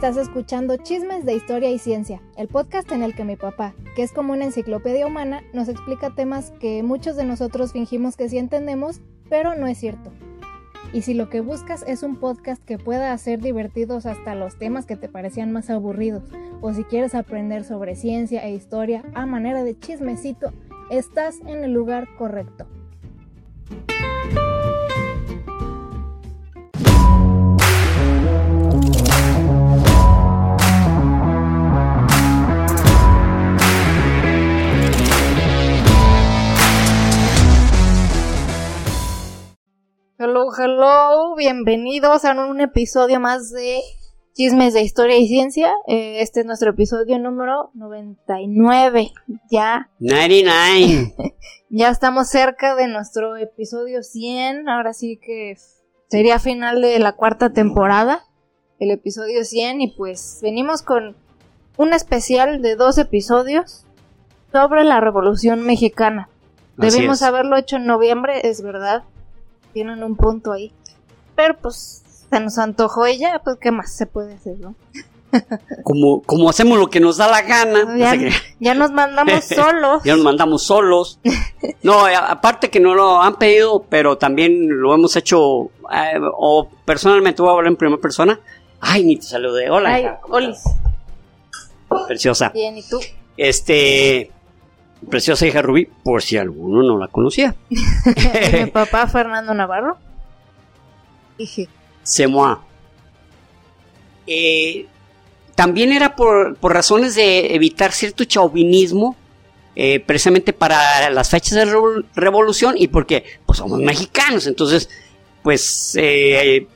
Estás escuchando Chismes de Historia y Ciencia, el podcast en el que mi papá, que es como una enciclopedia humana, nos explica temas que muchos de nosotros fingimos que sí entendemos, pero no es cierto. Y si lo que buscas es un podcast que pueda hacer divertidos hasta los temas que te parecían más aburridos, o si quieres aprender sobre ciencia e historia a manera de chismecito, estás en el lugar correcto. Hello, hello, bienvenidos a un episodio más de Chismes de Historia y Ciencia. Eh, este es nuestro episodio número 99. Ya. 99. ya estamos cerca de nuestro episodio 100. Ahora sí que sería final de la cuarta temporada. El episodio 100. Y pues venimos con un especial de dos episodios sobre la Revolución Mexicana. Debimos haberlo hecho en noviembre, es verdad tienen un punto ahí. Pero pues se nos antojó ella, pues qué más se puede hacer, ¿no? Como, como hacemos lo que nos da la gana. Ya, nos mandamos solos. ya nos mandamos solos. No, aparte que no lo han pedido, pero también lo hemos hecho, eh, o personalmente voy a hablar en primera persona. Ay, ni te saludé. Hola. Ay. Preciosa. Bien, ¿y tú? Este, preciosa hija Rubí, por si alguno no la conocía. Mi papá Fernando Navarro. Dije. Se eh, también era por, razones de evitar cierto chauvinismo, eh, precisamente para las fechas de revolución y porque pues, somos mexicanos, entonces pues eh,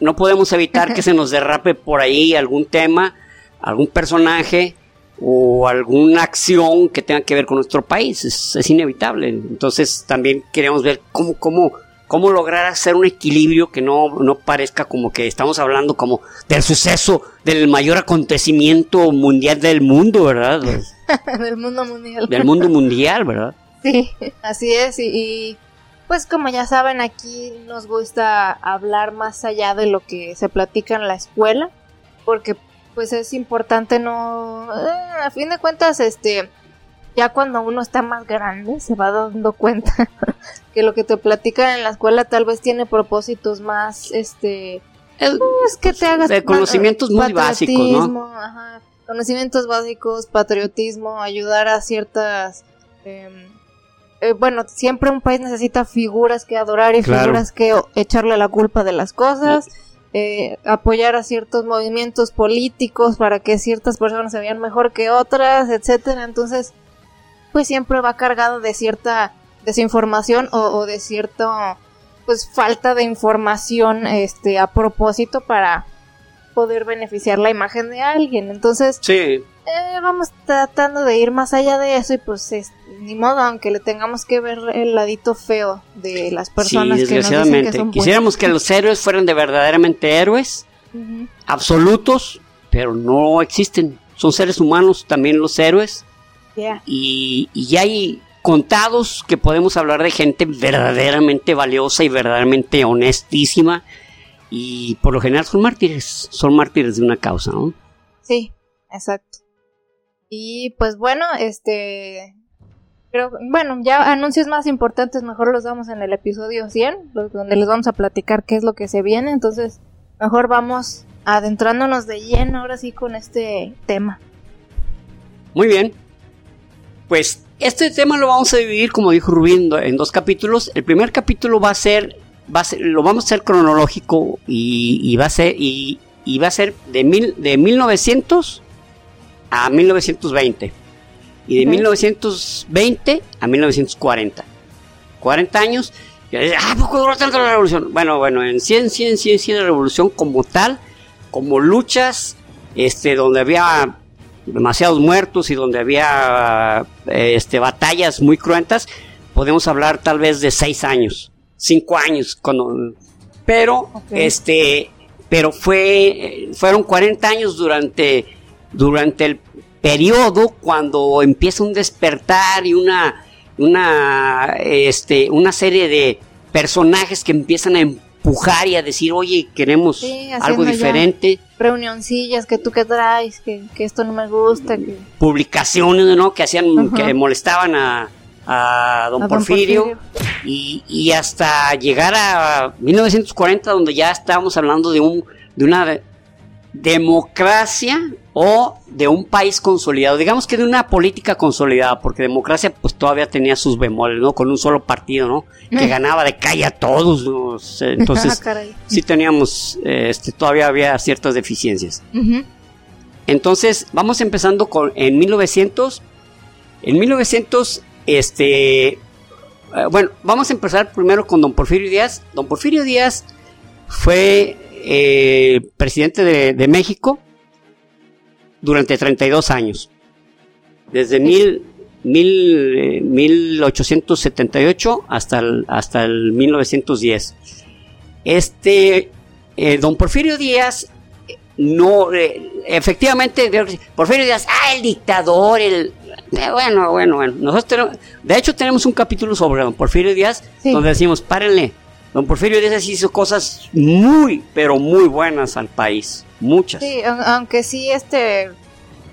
no podemos evitar que se nos derrape por ahí algún tema, algún personaje o alguna acción que tenga que ver con nuestro país. Es, inevitable. Entonces también queremos ver cómo, cómo, cómo lograr hacer un equilibrio que no, no parezca como que estamos hablando como del suceso, del mayor acontecimiento mundial del mundo, ¿verdad? del mundo mundial. Del mundo mundial, ¿verdad? Sí, así es. y pues como ya saben, aquí nos gusta hablar más allá de lo que se platica en la escuela, porque pues es importante no, eh, a fin de cuentas, este, ya cuando uno está más grande se va dando cuenta que lo que te platican en la escuela tal vez tiene propósitos más, este, es que te hagas de conocimientos muy básicos, ¿no? Ajá, conocimientos básicos, patriotismo, ayudar a ciertas em, eh, bueno, siempre un país necesita figuras que adorar y figuras que echarle la culpa de las cosas. Eh, apoyar a ciertos movimientos políticos para que ciertas personas se vean mejor que otras, etcétera. Entonces, pues siempre va cargado de cierta desinformación o, de cierta pues falta de información este a propósito para poder beneficiar la imagen de alguien. Entonces, sí. Eh, vamos tratando de ir más allá de eso y pues ni modo, aunque le tengamos que ver el ladito feo de las personas que nos dicen que son Quisiéramos que los héroes fueran de verdaderamente héroes, absolutos, pero no existen. Son seres humanos también los héroes. Y, y hay contados que podemos hablar de gente verdaderamente valiosa y verdaderamente honestísima. Y por lo general son mártires, son mártires de una causa, ¿no? Sí, exacto. Y pues bueno, este bueno, ya anuncios más importantes mejor los damos en el episodio 100, donde les vamos a platicar qué es lo que se viene. Entonces, mejor vamos adentrándonos de lleno ahora sí con este tema. Muy bien. Pues este tema lo vamos a dividir, como dijo Rubín, en dos capítulos. El primer capítulo va a ser, va a ser lo vamos a hacer cronológico y, va a ser y, va a ser de mil, de 1900 a 1920 y de 1920 a 1940. 40 años. Y ah, poco duró tanto la revolución? Bueno, bueno, en 100, 100, 100, 100 la revolución como tal, como luchas, este, donde había demasiados muertos y donde había este, batallas muy cruentas, podemos hablar tal vez de 6 años, 5 años, cuando, pero, este, pero fue, fueron 40 años durante, durante el periodo cuando empieza un despertar y una, una, este, una serie de personajes que empiezan a empujar y a decir, oye, queremos algo diferente. reunioncillas que tú que traes, que, esto no me gusta. Que... Publicaciones, ¿no? Que hacían, que molestaban a, don, Porfirio, Y, y, hasta llegar a 1940, donde ya estábamos hablando de, un, de una democracia o de un país consolidado, digamos que de una política consolidada, porque democracia pues todavía tenía sus bemoles, ¿no? Con un solo partido, ¿no? Que ganaba de calle a todos, entonces ah, sí teníamos, este, todavía había ciertas deficiencias. Entonces vamos empezando con, en 1900, en 1900, este, eh, bueno, vamos a empezar primero con don Porfirio Díaz. Don Porfirio Díaz fue eh, presidente de México durante 32 años. Desde mil, mil, 1878 eh, hasta el, hasta el 1910. Este, eh, don Porfirio Díaz, no, eh, efectivamente, Porfirio Díaz, ah, el dictador, el... bueno, bueno, bueno. Nosotros tenemos, de hecho tenemos un capítulo sobre don Porfirio Díaz, donde decimos, párenle, don Porfirio Díaz hizo cosas muy, pero muy buenas al país. Muchas. Sí, aunque sí, este,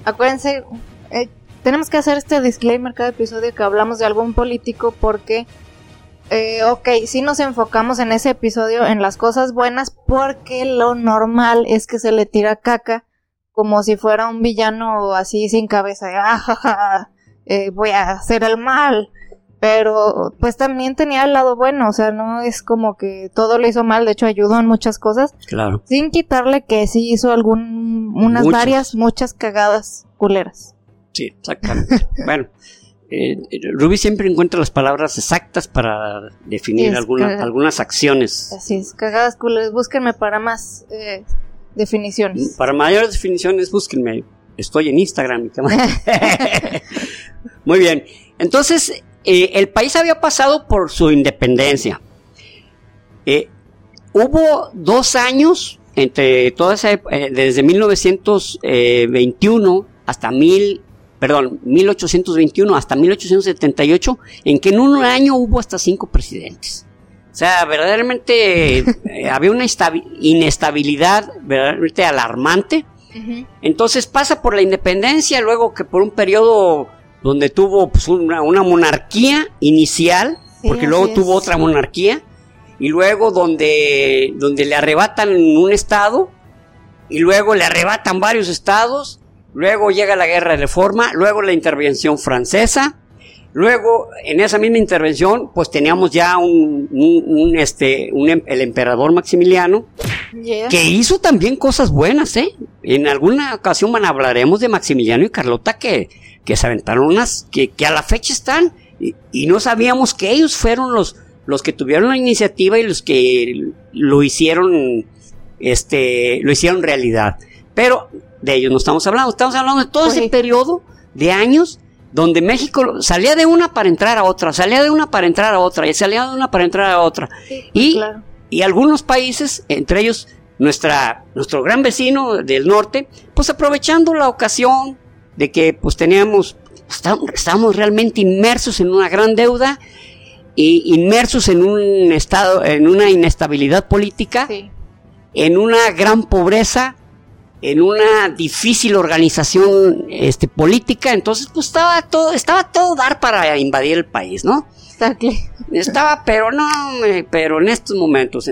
acuérdense, eh, tenemos que hacer este disclaimer cada episodio que hablamos de algún político porque, eh, ok, sí nos enfocamos en ese episodio en las cosas buenas porque lo normal es que se le tira caca como si fuera un villano así sin cabeza, ah, eh, voy a hacer el mal pero pues también tenía el lado bueno, o sea, no es como que todo lo hizo mal, de hecho ayudó en muchas cosas. Claro. Sin quitarle que sí hizo algún, unas varias, muchas cagadas culeras. Sí, exactamente. bueno, eh, Ruby siempre encuentra las palabras exactas para definir algunas acciones. Así es, cagadas culeras, búsquenme para más eh, definiciones. Para mayores definiciones, búsquenme. Estoy en Instagram. Muy bien. Entonces, eh, el país había pasado por su independencia. Eh, hubo dos años entre toda esa, eh, desde 1921 hasta mil, perdón, 1821 hasta 1878, en que en un año hubo hasta cinco presidentes. O sea, verdaderamente había una inestabilidad verdaderamente alarmante. Entonces pasa por la independencia, luego que por un periodo donde tuvo pues, una, monarquía inicial, porque luego tuvo otra monarquía, y luego donde, donde le arrebatan un estado, y luego le arrebatan varios estados, luego llega la guerra de reforma, luego la intervención francesa, luego en esa misma intervención pues teníamos ya un, este, un, el emperador Maximiliano, que hizo también cosas buenas, ¿eh? En alguna ocasión hablaremos de Maximiliano y Carlota que que se aventaron unas que, a la fecha están y, no sabíamos que ellos fueron los, los que tuvieron la iniciativa y los que lo hicieron, este, lo hicieron realidad. Pero de ellos no estamos hablando, estamos hablando de todo ese periodo de años donde México salía de una para entrar a otra, salía de una para entrar a otra, y salía de una para entrar a otra. y, y algunos países, entre ellos nuestra, nuestro gran vecino del norte, pues aprovechando la ocasión, de que pues teníamos, estábamos realmente inmersos en una gran deuda y inmersos en un estado, en una inestabilidad política, en una gran pobreza, en una difícil organización este, política, entonces pues estaba todo, estaba todo dar para invadir el país, ¿no? Estaba, pero no, pero en estos momentos.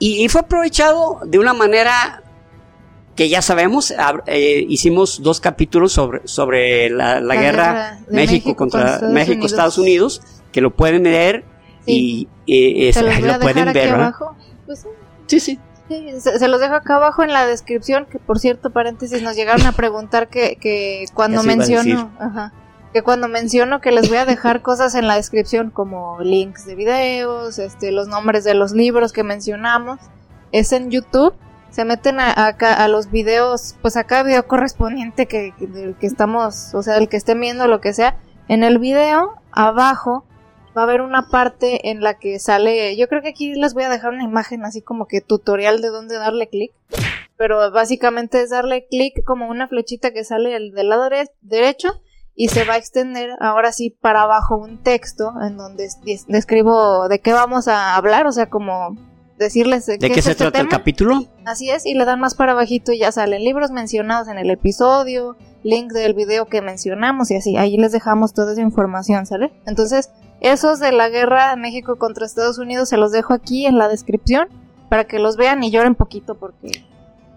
y, fue aprovechado de una manera que ya sabemos, eh, hicimos dos capítulos sobre, sobre la, guerra, México, contra México, Estados Unidos, que lo pueden leer y lo pueden ver. Pues sí, sí. Se, los dejo acá abajo en la descripción, que por cierto, paréntesis, nos llegaron a preguntar que, que cuando menciono, que cuando menciono que les voy a dejar cosas en la descripción como links de videos, este, los nombres de los libros que mencionamos, es en YouTube se meten a, a, los videos, pues acá video correspondiente que, que, estamos, o sea, el que estén viendo lo que sea, en el video abajo va a haber una parte en la que sale, yo creo que aquí les voy a dejar una imagen así como que tutorial de dónde darle clic, pero básicamente es darle clic como una flechita que sale del lado derecho y se va a extender ahora sí para abajo un texto en donde describo de qué vamos a hablar, o sea, como decirles de, qué, se este trata el capítulo. Así es, y le dan más para abajito y ya salen libros mencionados en el episodio, link del video que mencionamos y así, ahí les dejamos toda esa información, ¿sale? Entonces, esos de la guerra de México contra Estados Unidos se los dejo aquí en la descripción para que los vean y lloren poquito porque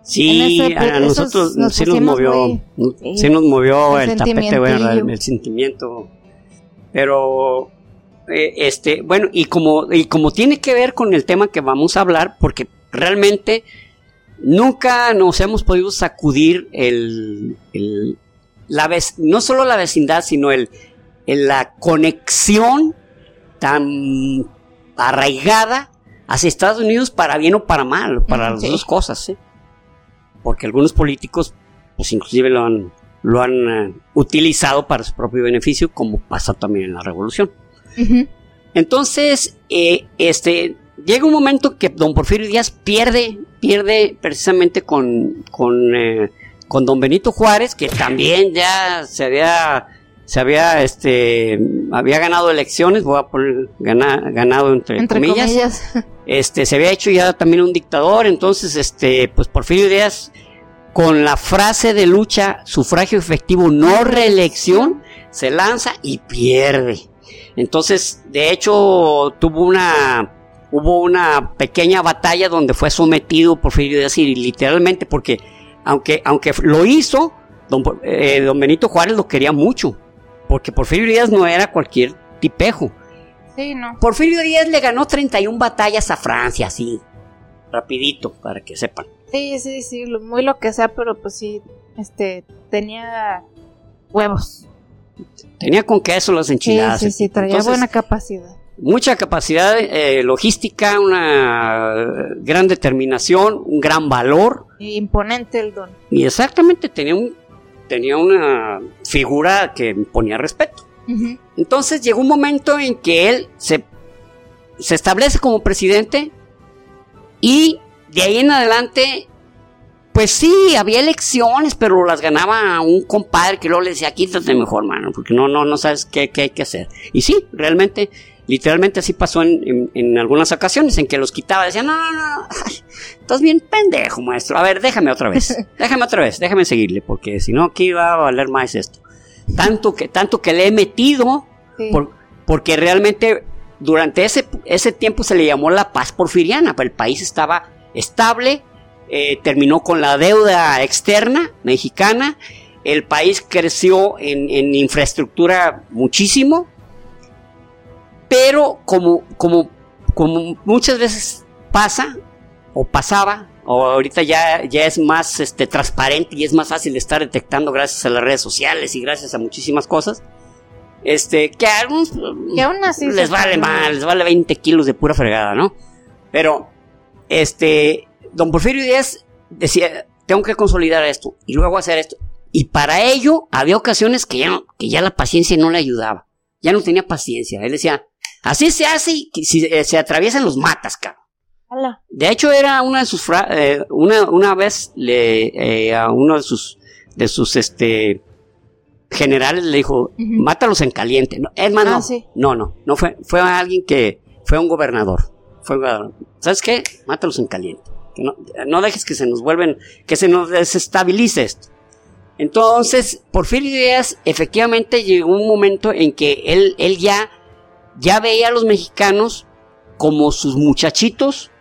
Sí, a nosotros sí nos movió, sí, nos movió el, tapete, bueno, el, sentimiento. Pero, eh, este, bueno, y como, y como tiene que ver con el tema que vamos a hablar, porque realmente nunca nos hemos podido sacudir el, el la vez, no solo la vecindad, sino el, la conexión tan arraigada hacia Estados Unidos para bien o para mal, para las dos cosas, ¿sí? porque algunos políticos, pues inclusive lo han, lo han eh, utilizado para su propio beneficio, como pasa también en la revolución. Entonces, eh, este, llega un momento que don Porfirio Díaz pierde, pierde precisamente con, con, eh, con don Benito Juárez, que también ya se había se había este había ganado elecciones, voy a poner ganado entre, comillas. Este se había hecho ya también un dictador, entonces este pues Porfirio Díaz con la frase de lucha sufragio efectivo no reelección se lanza y pierde. Entonces, de hecho tuvo una hubo una pequeña batalla donde fue sometido Porfirio Díaz y literalmente porque aunque aunque lo hizo don, eh, don Benito Juárez lo quería mucho porque Porfirio Díaz no era cualquier tipejo. Sí, no. Porfirio Díaz le ganó 31 batallas a Francia, así, rapidito, para que sepan. Sí, sí, sí, muy lo que sea, pero pues sí, este, tenía huevos. Tenía con queso las enchiladas. Sí, sí, sí, traía buena capacidad. Mucha capacidad eh, logística, una gran determinación, un gran valor. imponente el don. Y exactamente, tenía un tenía una figura que ponía respeto. Entonces llegó un momento en que él se, se establece como presidente y de ahí en adelante, pues sí, había elecciones, pero las ganaba un compadre que luego le decía, quítate mejor, mano, porque no, no, no sabes qué, qué hay que hacer. Y sí, realmente Literalmente así pasó en, algunas ocasiones en que los quitaba. Decían, no, no, no, estás bien pendejo, maestro. A ver, déjame otra vez. Déjame otra vez, déjame seguirle, porque si no, aquí va a valer más esto. Tanto que, tanto que le he metido, porque realmente durante ese, ese tiempo se le llamó la paz porfiriana, pero el país estaba estable, eh, terminó con la deuda externa mexicana, el país creció en, en infraestructura muchísimo, pero como, como, como muchas veces pasa, o pasaba, o ahorita ya, ya es más este, transparente y es más fácil de estar detectando gracias a las redes sociales y gracias a muchísimas cosas. Este, que a algunos les vale mal, les vale 20 kilos de pura fregada, ¿no? Pero, este, don Porfirio Díaz decía, tengo que consolidar esto y luego hacer esto. Y para ello había ocasiones que ya, que ya la paciencia no le ayudaba. Ya no tenía paciencia. Él decía, Así se hace y si eh, se atraviesan los matas, cabrón. De hecho, era una de sus eh, una, una vez le, eh, a uno de sus de sus este generales le dijo, mátalos en caliente. No, más ah, no, no, no, fue, fue alguien que fue un gobernador. Fue ¿Sabes qué? Mátalos en caliente. no, no dejes que se nos vuelven, que se nos desestabilice esto. Entonces, Porfirio Díaz efectivamente llegó un momento en que él, él ya ya veía a los mexicanos como sus muchachitos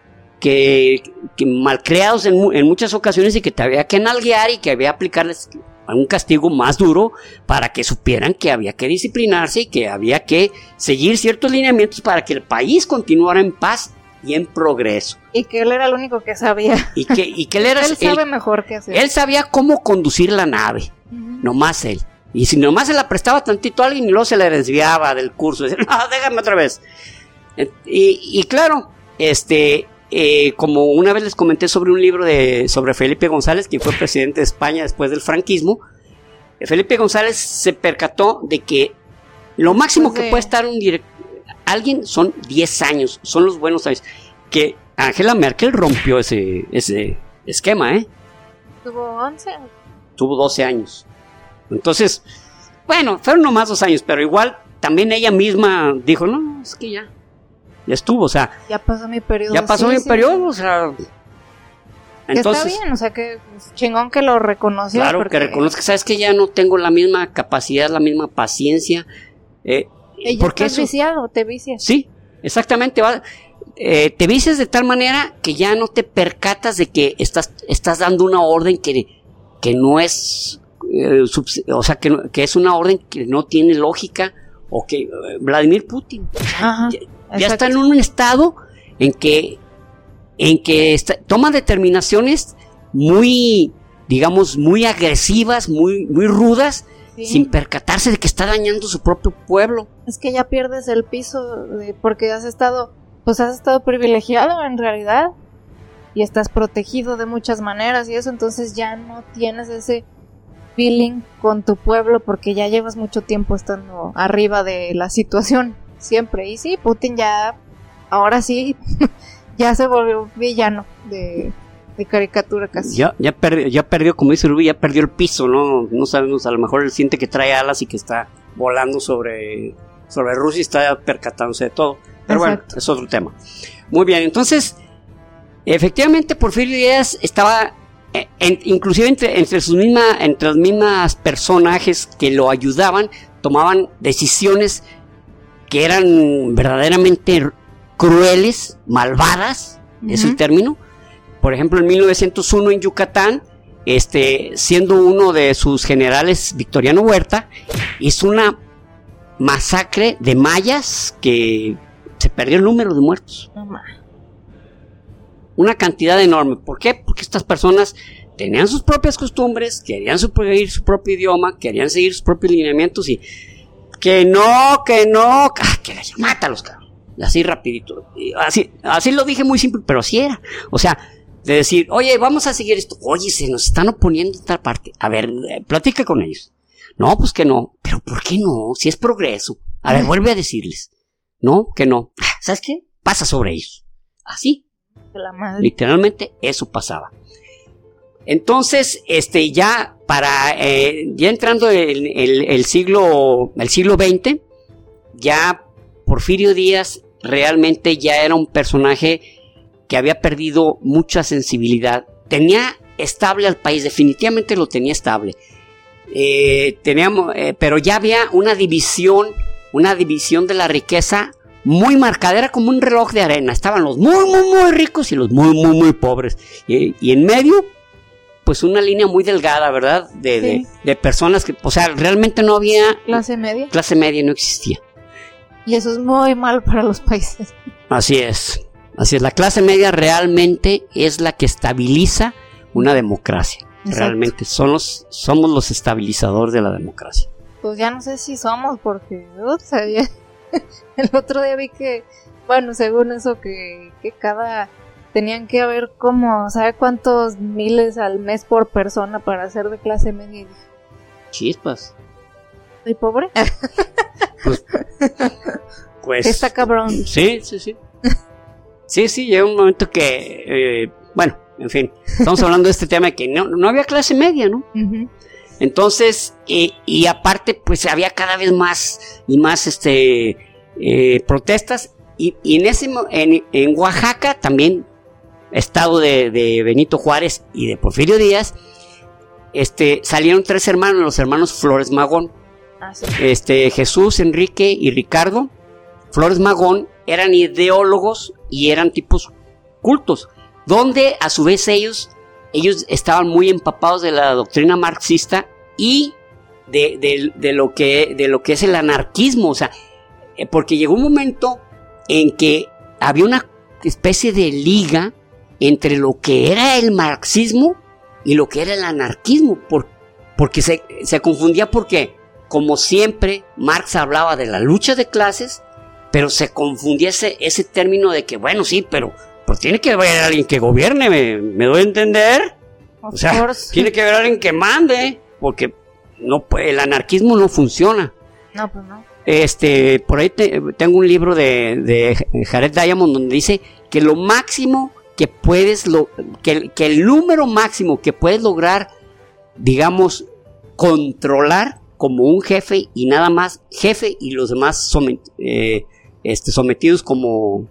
que, que malcriados en, en, muchas ocasiones y que te había que nalguear y que había que aplicarles un castigo más duro para que supieran que había que disciplinarse y que había que seguir ciertos lineamientos para que el país continuara en paz y en progreso. Y que él era el único que sabía. Y que, y que él era... él sabe mejor que hacer. Él sabía cómo conducir la nave, nomás él. Y si nomás se la prestaba tantito a alguien y luego se le desviaba del curso, decía, no, déjame otra vez. Y, claro, este, eh, como una vez les comenté sobre un libro de, sobre Felipe González, que fue presidente de España después del franquismo, eh, Felipe González se percató de que lo máximo que puede estar un alguien son 10 años, son los buenos años. Que Angela Merkel rompió ese, ese esquema, ¿eh? ¿Tuvo 11? Tuvo 12 años. Entonces, bueno, fueron nomás dos años, pero igual también ella misma dijo, no, es que ya, ya estuvo, o sea. Ya pasó mi periodo. Ya pasó mi periodo, o sea. Entonces, está bien, o sea que chingón que lo reconoció. Claro, que reconozca, sabes que ya no tengo la misma capacidad, la misma paciencia. Eh, porque estás viciado, te vicias. Sí, exactamente. Eh, te vicias de tal manera que ya no te percatas de que estás, estás dando una orden que, que no es, eh, o sea, que, que, es una orden que no tiene lógica o que Vladimir Putin. Ya, está en un estado en que en que toma determinaciones muy, digamos, muy agresivas, muy, muy rudas, sin percatarse de que está dañando su propio pueblo. Es que ya pierdes el piso porque has estado, pues has estado privilegiado en realidad y estás protegido de muchas maneras y eso, entonces ya no tienes ese feeling con tu pueblo porque ya llevas mucho tiempo estando arriba de la situación siempre. Y sí, Putin ya, ahora sí, ya se volvió villano de, caricatura casi. Ya, ya, perdió, ya perdió, como dice Ruby, ya perdió el piso, ¿no? No sabemos, a lo mejor él siente que trae alas y que está volando sobre, sobre Rusia y está percatándose de todo. Pero bueno, es otro tema. Muy bien, entonces, efectivamente Porfirio Díaz estaba eh, inclusive entre, entre, sus misma, entre las mismas personajes que lo ayudaban, tomaban decisiones que eran verdaderamente crueles, malvadas, es el término. Por ejemplo, en 1901 en Yucatán, este, siendo uno de sus generales, Victoriano Huerta, hizo una masacre de mayas que se perdió el número de muertos. Una cantidad enorme. ¿Por qué? Porque estas personas tenían sus propias costumbres, querían seguir su propio idioma, querían seguir sus propios lineamientos y que no, que no, ah, que les mátalos, cabrón así rapidito. Así, así lo dije muy simple, pero así era. O sea, de decir, oye, vamos a seguir esto. Oye, se nos están oponiendo en tal parte. A ver, eh, platica con ellos. No, pues que no. Pero ¿por qué no? Si es progreso. A ver, vuelve a decirles. No, que no. ¿Sabes qué? Pasa sobre ellos. Así. Literalmente eso pasaba. Entonces, este, ya para, eh, ya entrando en el, siglo, el siglo XX, ya Porfirio Díaz realmente ya era un personaje que había perdido mucha sensibilidad. Tenía estable al país, definitivamente lo tenía estable. Eh, teníamos, eh, pero ya había una división, una división de la riqueza muy marcada, era como un reloj de arena. Estaban los muy, muy, muy ricos y los muy, muy, muy pobres. Y, en medio, pues una línea muy delgada, ¿verdad? De, de, de, personas que, o sea, realmente no había... Clase media. Clase media no existía. Y eso es muy mal para los países. Así es. Así es. La clase media realmente es la que estabiliza una democracia. Realmente son los, somos los estabilizadores de la democracia. Pues ya no sé si somos, porque el otro día vi que, bueno, según eso, que, que cada tenían que haber como, ¿sabe cuántos miles al mes por persona para ser de clase media? Chispas. ¿Soy pobre? Pues, pues, Está cabrón. Sí, sí, sí. Sí, sí, llega un momento que, eh, bueno, en fin, estamos hablando de este tema de que no, había clase media, ¿no? Entonces, y aparte, pues había cada vez más y más este, eh, protestas. Y, en, ese, en, en, Oaxaca, también, estado de, de, Benito Juárez y de Porfirio Díaz, este, salieron tres hermanos, los hermanos Flores Magón. Ah, este, Jesús, Enrique y Ricardo Flores Magón eran ideólogos y eran tipos cultos, donde a su vez ellos, ellos estaban muy empapados de la doctrina marxista y de, lo, que, de lo que es el anarquismo, o sea, eh, porque llegó un momento en que había una especie de liga entre lo que era el marxismo y lo que era el anarquismo, porque se, se confundía porque como siempre, Marx hablaba de la lucha de clases, pero se confundía ese, término de que, bueno, sí, pero pues tiene que haber alguien que gobierne, ¿me, doy a entender? o sea, tiene que haber alguien que mande, porque no, el anarquismo no funciona. No, pues no. Este, por ahí tengo un libro de, de Jared Diamond donde dice que lo máximo que puedes, lo, que, que el número máximo que puedes lograr, digamos, controlar como un jefe y nada más jefe y los demás eh, este, sometidos como,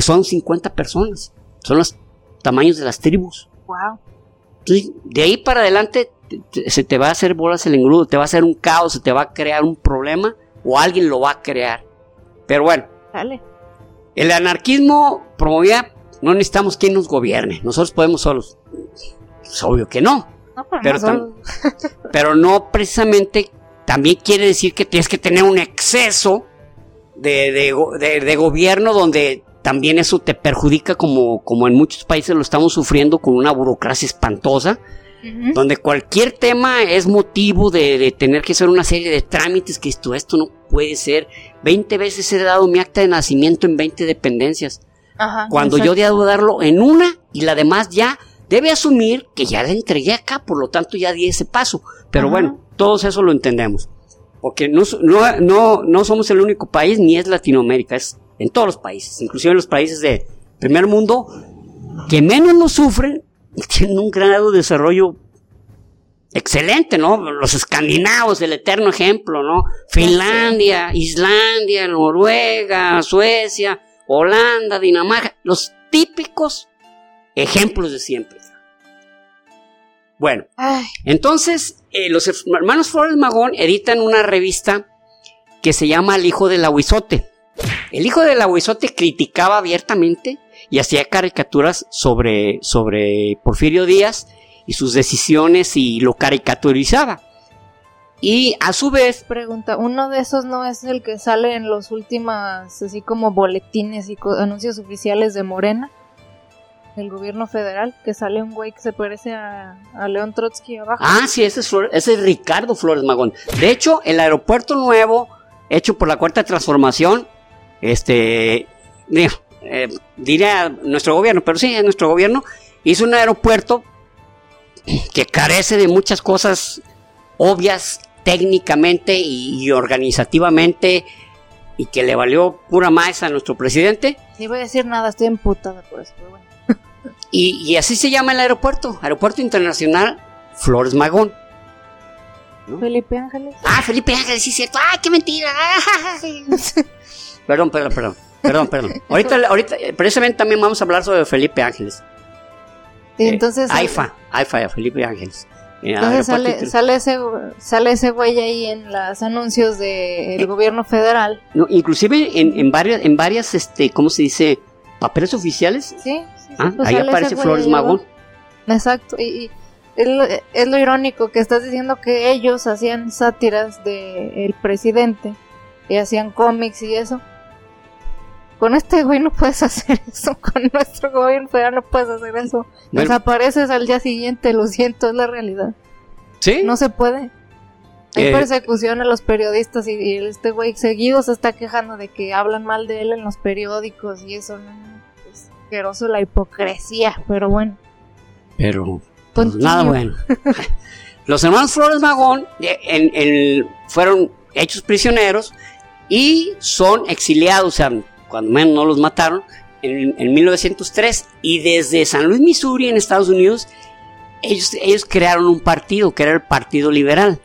son 50 personas. Son los tamaños de las tribus. Wow. Entonces, de ahí para adelante se te va a hacer bolas el engrudo, te va a hacer un caos, se te va a crear un problema o alguien lo va a crear. Pero bueno, Dale. el anarquismo promovía, no necesitamos quien nos gobierne, nosotros podemos solos. Es obvio que no, No, pero, pero, no pero precisamente también quiere decir que tienes que tener un exceso de, de go- de- de gobierno donde también eso te perjudica como, como en muchos países lo estamos sufriendo con una burocracia espantosa donde cualquier tema es motivo de, de tener que hacer una serie de trámites que esto, esto no puede ser. 20 veces he dado mi acta de nacimiento en 20 dependencias. Ajá, Cuando yo debo darlo en una y la demás ya debe asumir que ya la entregué acá, por lo tanto ya di ese paso. Pero Ajá. bueno, todos eso lo entendemos. Porque no, no, no, no somos el único país, ni es Latinoamérica, es en todos los países, inclusive en los países de primer mundo, que menos lo sufren, tienen un grado de desarrollo excelente, ¿no? Los escandinavos, el eterno ejemplo, ¿no? Finlandia, Islandia, Noruega, Suecia, Holanda, Dinamarca, los típicos ejemplos de siempre. Bueno, Ay, entonces eh, los hermanos Flores Magón editan una revista que se llama El Hijo del Aguizote. El Hijo del Aguizote criticaba abiertamente y hacía caricaturas sobre, sobre Porfirio Díaz y sus decisiones y lo caricaturizaba. Y a su vez, pregunta, ¿uno de esos no es el que sale en los últimos, así como boletines y anuncios oficiales de Morena? Del gobierno federal, que sale un güey que se parece a, a León Trotsky abajo. ah, sí, ese es, Flor- ese es Ricardo Flores Magón. De hecho, el aeropuerto nuevo, hecho por la Cuarta Transformación, este, digo, eh, diría nuestro gobierno, pero sí, es nuestro gobierno, hizo un aeropuerto que carece de muchas cosas obvias técnicamente y, y organizativamente y que le valió pura más a nuestro presidente. Ni voy a decir nada, estoy emputada por eso. pero bueno. Y, y así se llama el aeropuerto, Aeropuerto Internacional Flores Magón. ¿no? Felipe Ángeles. Ah, Felipe Ángeles, sí cierto. ¡Ay, qué mentira! perdón, perdón, perdón. Perdón, perdón. Ahorita, ahorita, eh, precisamente también vamos a hablar sobre Felipe Ángeles. Y Eh, entonces, AIFA, AIFA, Felipe Ángeles. Eh, entonces sale, sale, ese, sale ese güey ahí en los anuncios del Eh. gobierno federal. No, inclusive en, en varias, en varias, este, ¿cómo se dice? Papeles oficiales. Sí, sí, sí, Ah, pues ahí aparece Flores Magón. Exacto, y, y es, lo, es lo irónico que estás diciendo que ellos hacían sátiras del presidente y hacían cómics y eso. Con este güey no puedes hacer eso, con nuestro gobierno federal no puedes hacer eso. Bueno. Desapareces al día siguiente, lo siento, es la realidad. ¿Sí? No se puede. Hay Eh, persecución a los periodistas y, y este güey seguido se está quejando de que hablan mal de él en los periódicos y eso. ¿no? Es asqueroso la hipocresía, pero bueno. Pero pues, nada bueno. Los hermanos Flores Magón eh, en- en- fueron hechos prisioneros y son exiliados, o sea, cuando menos no los mataron, en, en 1903. Y desde San Luis, Missouri, en Estados Unidos, ellos, ellos crearon un partido, que era el Partido Liberal,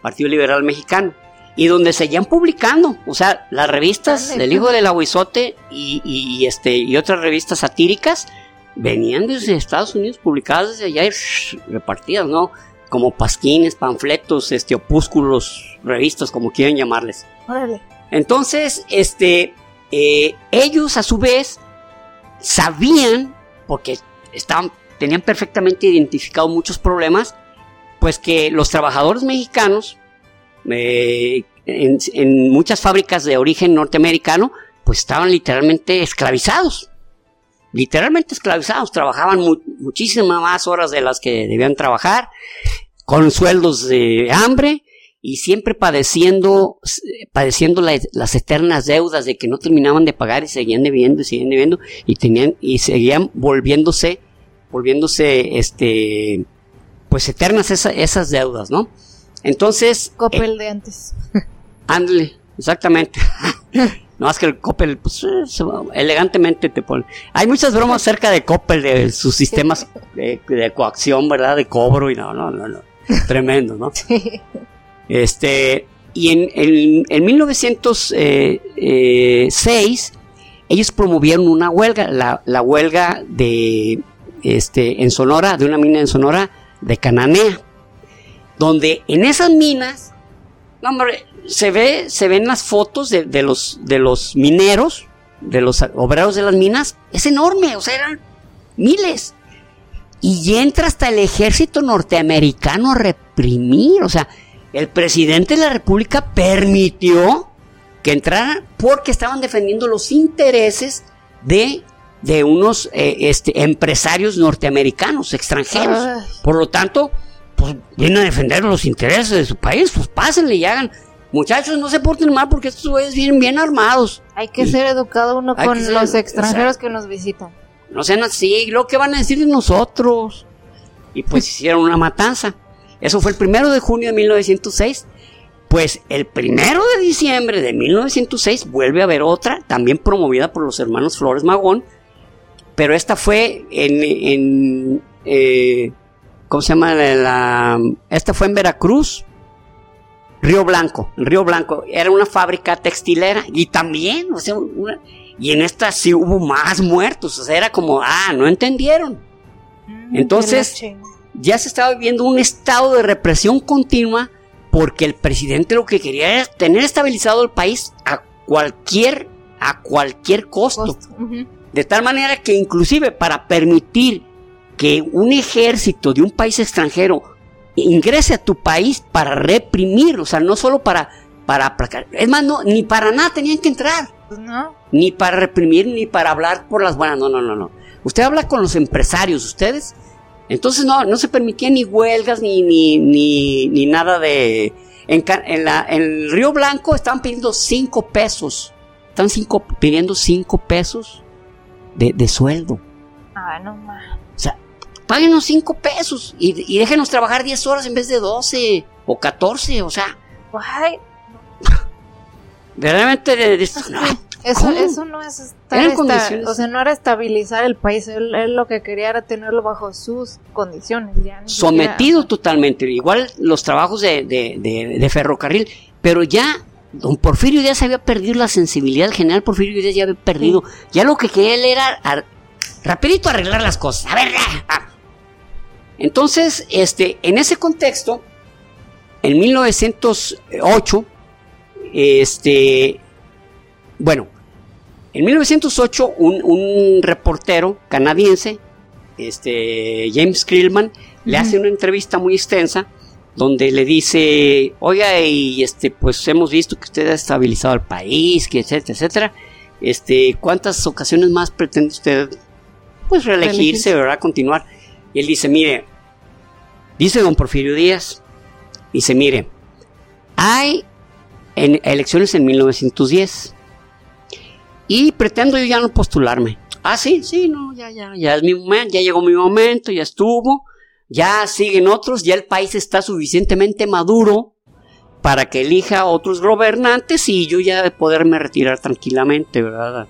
Partido Liberal Mexicano. Y donde seguían publicando, o sea, las revistas del Hijo del Aguizote y, y- este, y otras revistas satíricas venían desde Estados Unidos, publicadas desde allá y shh, repartidas, ¿no? Como pasquines, panfletos, este, opúsculos, revistas, como quieran llamarles. Entonces, este, eh, ellos a su vez sabían, porque tenían perfectamente identificado muchos problemas, pues que los trabajadores mexicanos, eh, en, muchas fábricas de origen norteamericano, pues estaban literalmente esclavizados. Literalmente esclavizados, trabajaban mu- muchísimas más horas de las que debían trabajar, con sueldos de hambre y siempre padeciendo, padeciendo la- las eternas deudas de que no terminaban de pagar y seguían debiendo y seguían debiendo y tenían y seguían volviéndose, volviéndose, este, pues eternas esa- esas deudas, ¿no? Entonces, eh, Coppel de antes. Ándale, exactamente. no más que el Coppel, pues, eh, elegantemente te pone. Hay muchas bromas acerca de Coppel, de sus sistemas de, de coacción, ¿verdad? De cobro y no, no, no, no. Tremendo, ¿no? Este, y en, en, en 1906, ellos promovieron una huelga, la, la huelga de este, en Sonora, de una mina en Sonora de Cananea, donde en esas minas, hombre, se ve, se ven las fotos de, de, los, de los mineros, de los obreros de las minas, es enorme, o sea, eran miles. Y entra hasta el ejército norteamericano a reprimir, o sea, el presidente de la República permitió que entraran porque estaban defendiendo los intereses de de unos eh, este, empresarios norteamericanos, extranjeros. Por lo tanto, pues vienen a defender los intereses de su país, pues pásenle y hagan. Muchachos, no se porten mal porque estos güeyes vienen bien armados. Hay que ser educado uno con los extranjeros que nos visitan. No sean así, lo que van a decir de nosotros. Y pues hicieron una matanza. Eso fue el primero de junio de 1906. Pues el primero de diciembre de 1906 vuelve a haber otra, también promovida por los hermanos Flores Magón, pero esta fue en, eh, ¿cómo se llama? La, esta fue en Veracruz, Río Blanco, Río Blanco, era una fábrica textilera y también, o sea, y en esta sí hubo más muertos, o sea, era como, ah, no entendieron. Mm, Entonces, ya se estaba viviendo un estado de represión continua porque el presidente lo que quería era tener estabilizado el país a cualquier, a cualquier costo. De tal manera que inclusive para permitir que un ejército de un país extranjero ingrese a tu país para reprimir, o sea, no solo para, para aplacar, es más, no, ni para nada tenían que entrar. Pues no. Ni para reprimir, ni para hablar por las buenas, no, no, no, no. Usted habla con los empresarios, ustedes. Entonces no, no se permitían ni huelgas ni, ni, ni, ni nada de... En, en, la, en el Río Blanco estaban pidiendo cinco pesos. Están cinco, pidiendo cinco pesos de, sueldo. Ah, no más. O sea, páguenos 5 pesos y, déjenos trabajar 10 horas en vez de 12 o 14, o sea. Ay. Realmente, eso, eso no es estar, o sea, no era estabilizar el país, él, lo que quería era tenerlo bajo sus condiciones. Sometido totalmente, igual los trabajos de, de ferrocarril, pero ya Don Porfirio ya se había perdido la sensibilidad, el general Porfirio ya había perdido. Ya lo que quería él era rapidito arreglar las cosas. A ver, Entonces, este, en ese contexto, en 1908, este, bueno, en 1908 un, un reportero canadiense, este, James Krillman, le hace una entrevista muy extensa donde le dice, oiga, y este, pues hemos visto que usted ha estabilizado el país, que etcétera, etcétera. Este, ¿cuántas ocasiones más pretende usted, pues, reelegirse, verdad, continuar? Y él dice, mire, dice don Porfirio Díaz, dice, mire, hay en elecciones en 1910 y pretendo yo ya no postularme. Ah, sí, sí, no, ya, ya, ya es mi momento, ya llegó mi momento, ya estuvo ya siguen otros, ya el país está suficientemente maduro para que elija otros gobernantes y yo ya de poderme retirar tranquilamente, ¿verdad?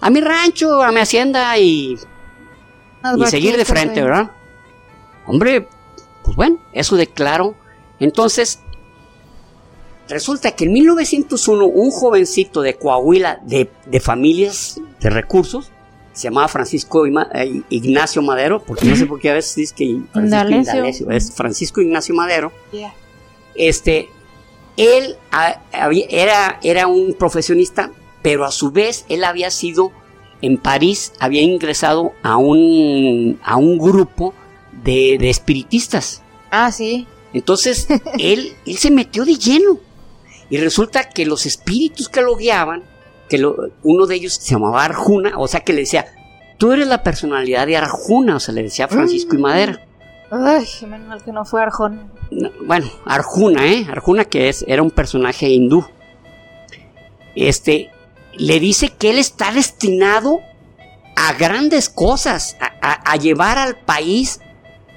A mi rancho, a mi hacienda y, y seguir de frente, ¿verdad? Hombre, pues bueno, eso declaro. Entonces, resulta que en 1901 un jovencito de Coahuila de, de familias de recursos se llamaba Francisco eh, Ignacio Madero, porque no sé por qué a veces dice que Francisco es Francisco Ignacio Madero. Este, él era, era un profesionista, pero a su vez él había sido en París, había ingresado a un, a un grupo de, espiritistas. Ah, sí. Entonces, él, él se metió de lleno. Y resulta que los espíritus que lo guiaban que uno de ellos se llamaba Arjuna, o sea que le decía, tú eres la personalidad de Arjuna, o sea, le decía Francisco y Madera. Ay, menos mal que no fue Arjuna. bueno, Arjuna, ¿eh? Arjuna que es, era un personaje hindú. Este, le dice que él está destinado a grandes cosas, a, llevar al país,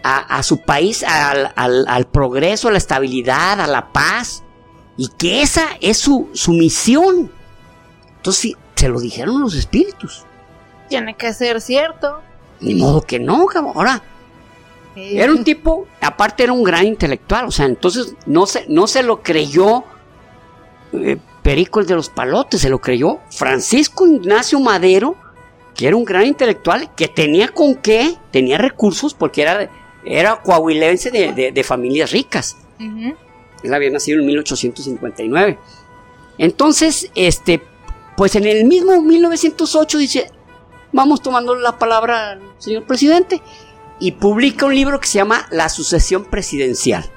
a, su país, al, al, progreso, a la estabilidad, a la paz, y que esa es su, su misión. Entonces se lo dijeron los espíritus. Tiene que ser cierto. Ni modo que no, cabrón. Ahora, era un tipo, aparte era un gran intelectual, o sea, entonces no se, no se lo creyó eh, Perico el de los palotes, se lo creyó. Francisco Ignacio Madero, que era un gran intelectual, que tenía con qué, tenía recursos, porque era, era coahuilense de, familias ricas. Él había nacido en 1859. Entonces, este, pues en el mismo 1908 dice, vamos tomando la palabra al señor presidente, y publica un libro que se llama La sucesión presidencial,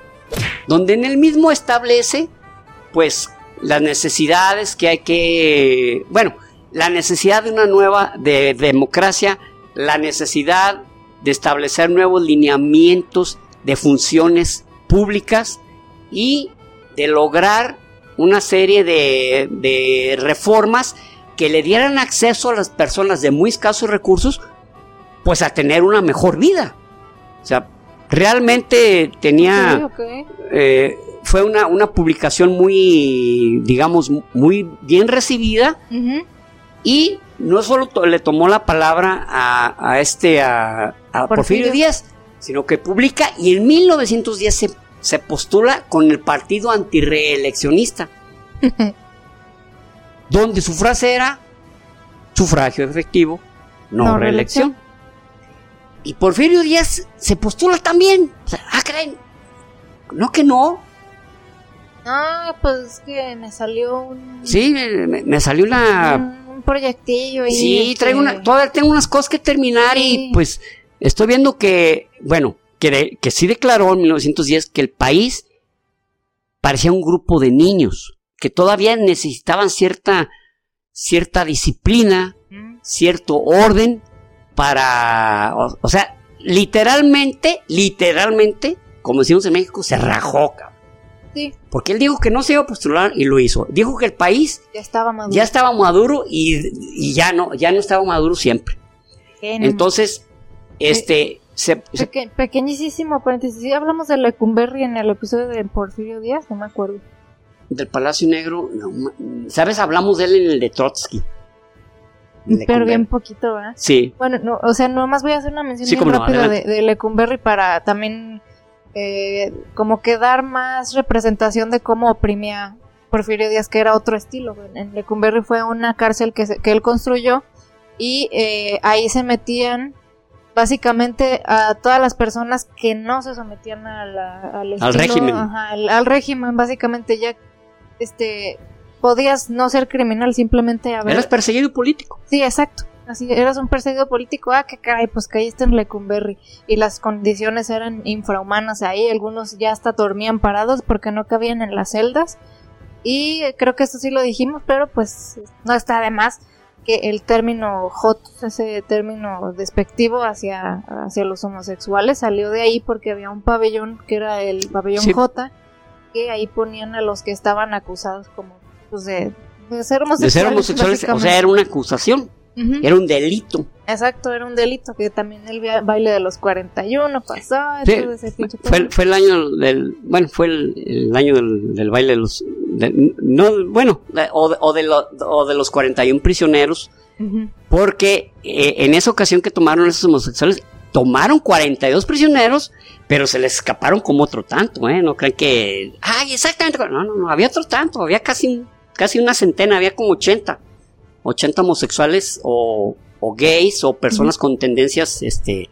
donde en el mismo establece, pues, las necesidades que hay que, bueno, la necesidad de una nueva de democracia, la necesidad de establecer nuevos lineamientos de funciones públicas y de lograr una serie de, de reformas que le dieran acceso a las personas de muy escasos recursos, pues a tener una mejor vida. O sea, realmente tenía... Eh, fue una, una, publicación muy, digamos, muy bien recibida y no solo le tomó la palabra a, este, a, Porfirio. Díaz, sino que publica y en 1910 se, se postula con el partido antireeleccionista. donde su frase era sufragio efectivo, no, reelección. Y Porfirio Díaz se postula también. ah, creen. No que no. Ah, pues que me salió un. Sí, me, salió una. Un, proyectillo. Y sí, traigo una, todavía tengo unas cosas que terminar y pues estoy viendo que, bueno, que, que sí declaró en 1910 que el país parecía un grupo de niños que todavía necesitaban cierta, cierta disciplina, cierto orden para, o, sea, literalmente, literalmente, como decimos en México, se rajó, cabrón. Sí. Porque él dijo que no se iba a postular y lo hizo. Dijo que el país ya estaba maduro, ya estaba maduro y, ya no, ya no estaba maduro siempre. Entonces, este, se, pequeñísimo paréntesis. hablamos de Lecumberri en el episodio de Porfirio Díaz, no me acuerdo del Palacio Negro, ¿sabes? Hablamos de él en el de Trotsky. Pero bien poquito, ¿verdad? Sí. Bueno, no, o sea, nomás voy a hacer una mención rápida de, Lecumberri para también eh, como que dar más representación de cómo oprimía Porfirio Díaz, que era otro estilo. En Lecumberri fue una cárcel que, que él construyó y eh, ahí se metían básicamente a todas las personas que no se sometían al, al régimen. al, régimen, básicamente ya este, podías no ser criminal, simplemente haber... Eras perseguido político. Sí, exacto. Así, eras un perseguido político, ah, que caray, pues caíste en Lecumberri. Y las condiciones eran infrahumanas ahí, algunos ya hasta dormían parados porque no cabían en las celdas. Y creo que esto sí lo dijimos, pero pues no está de más que el término hot, ese término despectivo hacia, hacia los homosexuales, salió de ahí porque había un pabellón que era el pabellón J que ahí ponían a los que estaban acusados como pues, de, ser homosexuales. o sea, era una acusación. Era un delito. Exacto, era un delito, que también el baile de los 41 pasó. fue, fue, el año del, bueno, fue el, año del, baile de los, no, bueno, o, o, de o de los 41 prisioneros, porque eh, en esa ocasión que tomaron esos homosexuales, tomaron 42 prisioneros, pero se les escaparon como otro tanto, ¿eh? No creen que, ay, exactamente, no, no, no, había otro tanto, había casi, casi una centena, había como 80, 80 homosexuales o, o gays o personas con tendencias, este,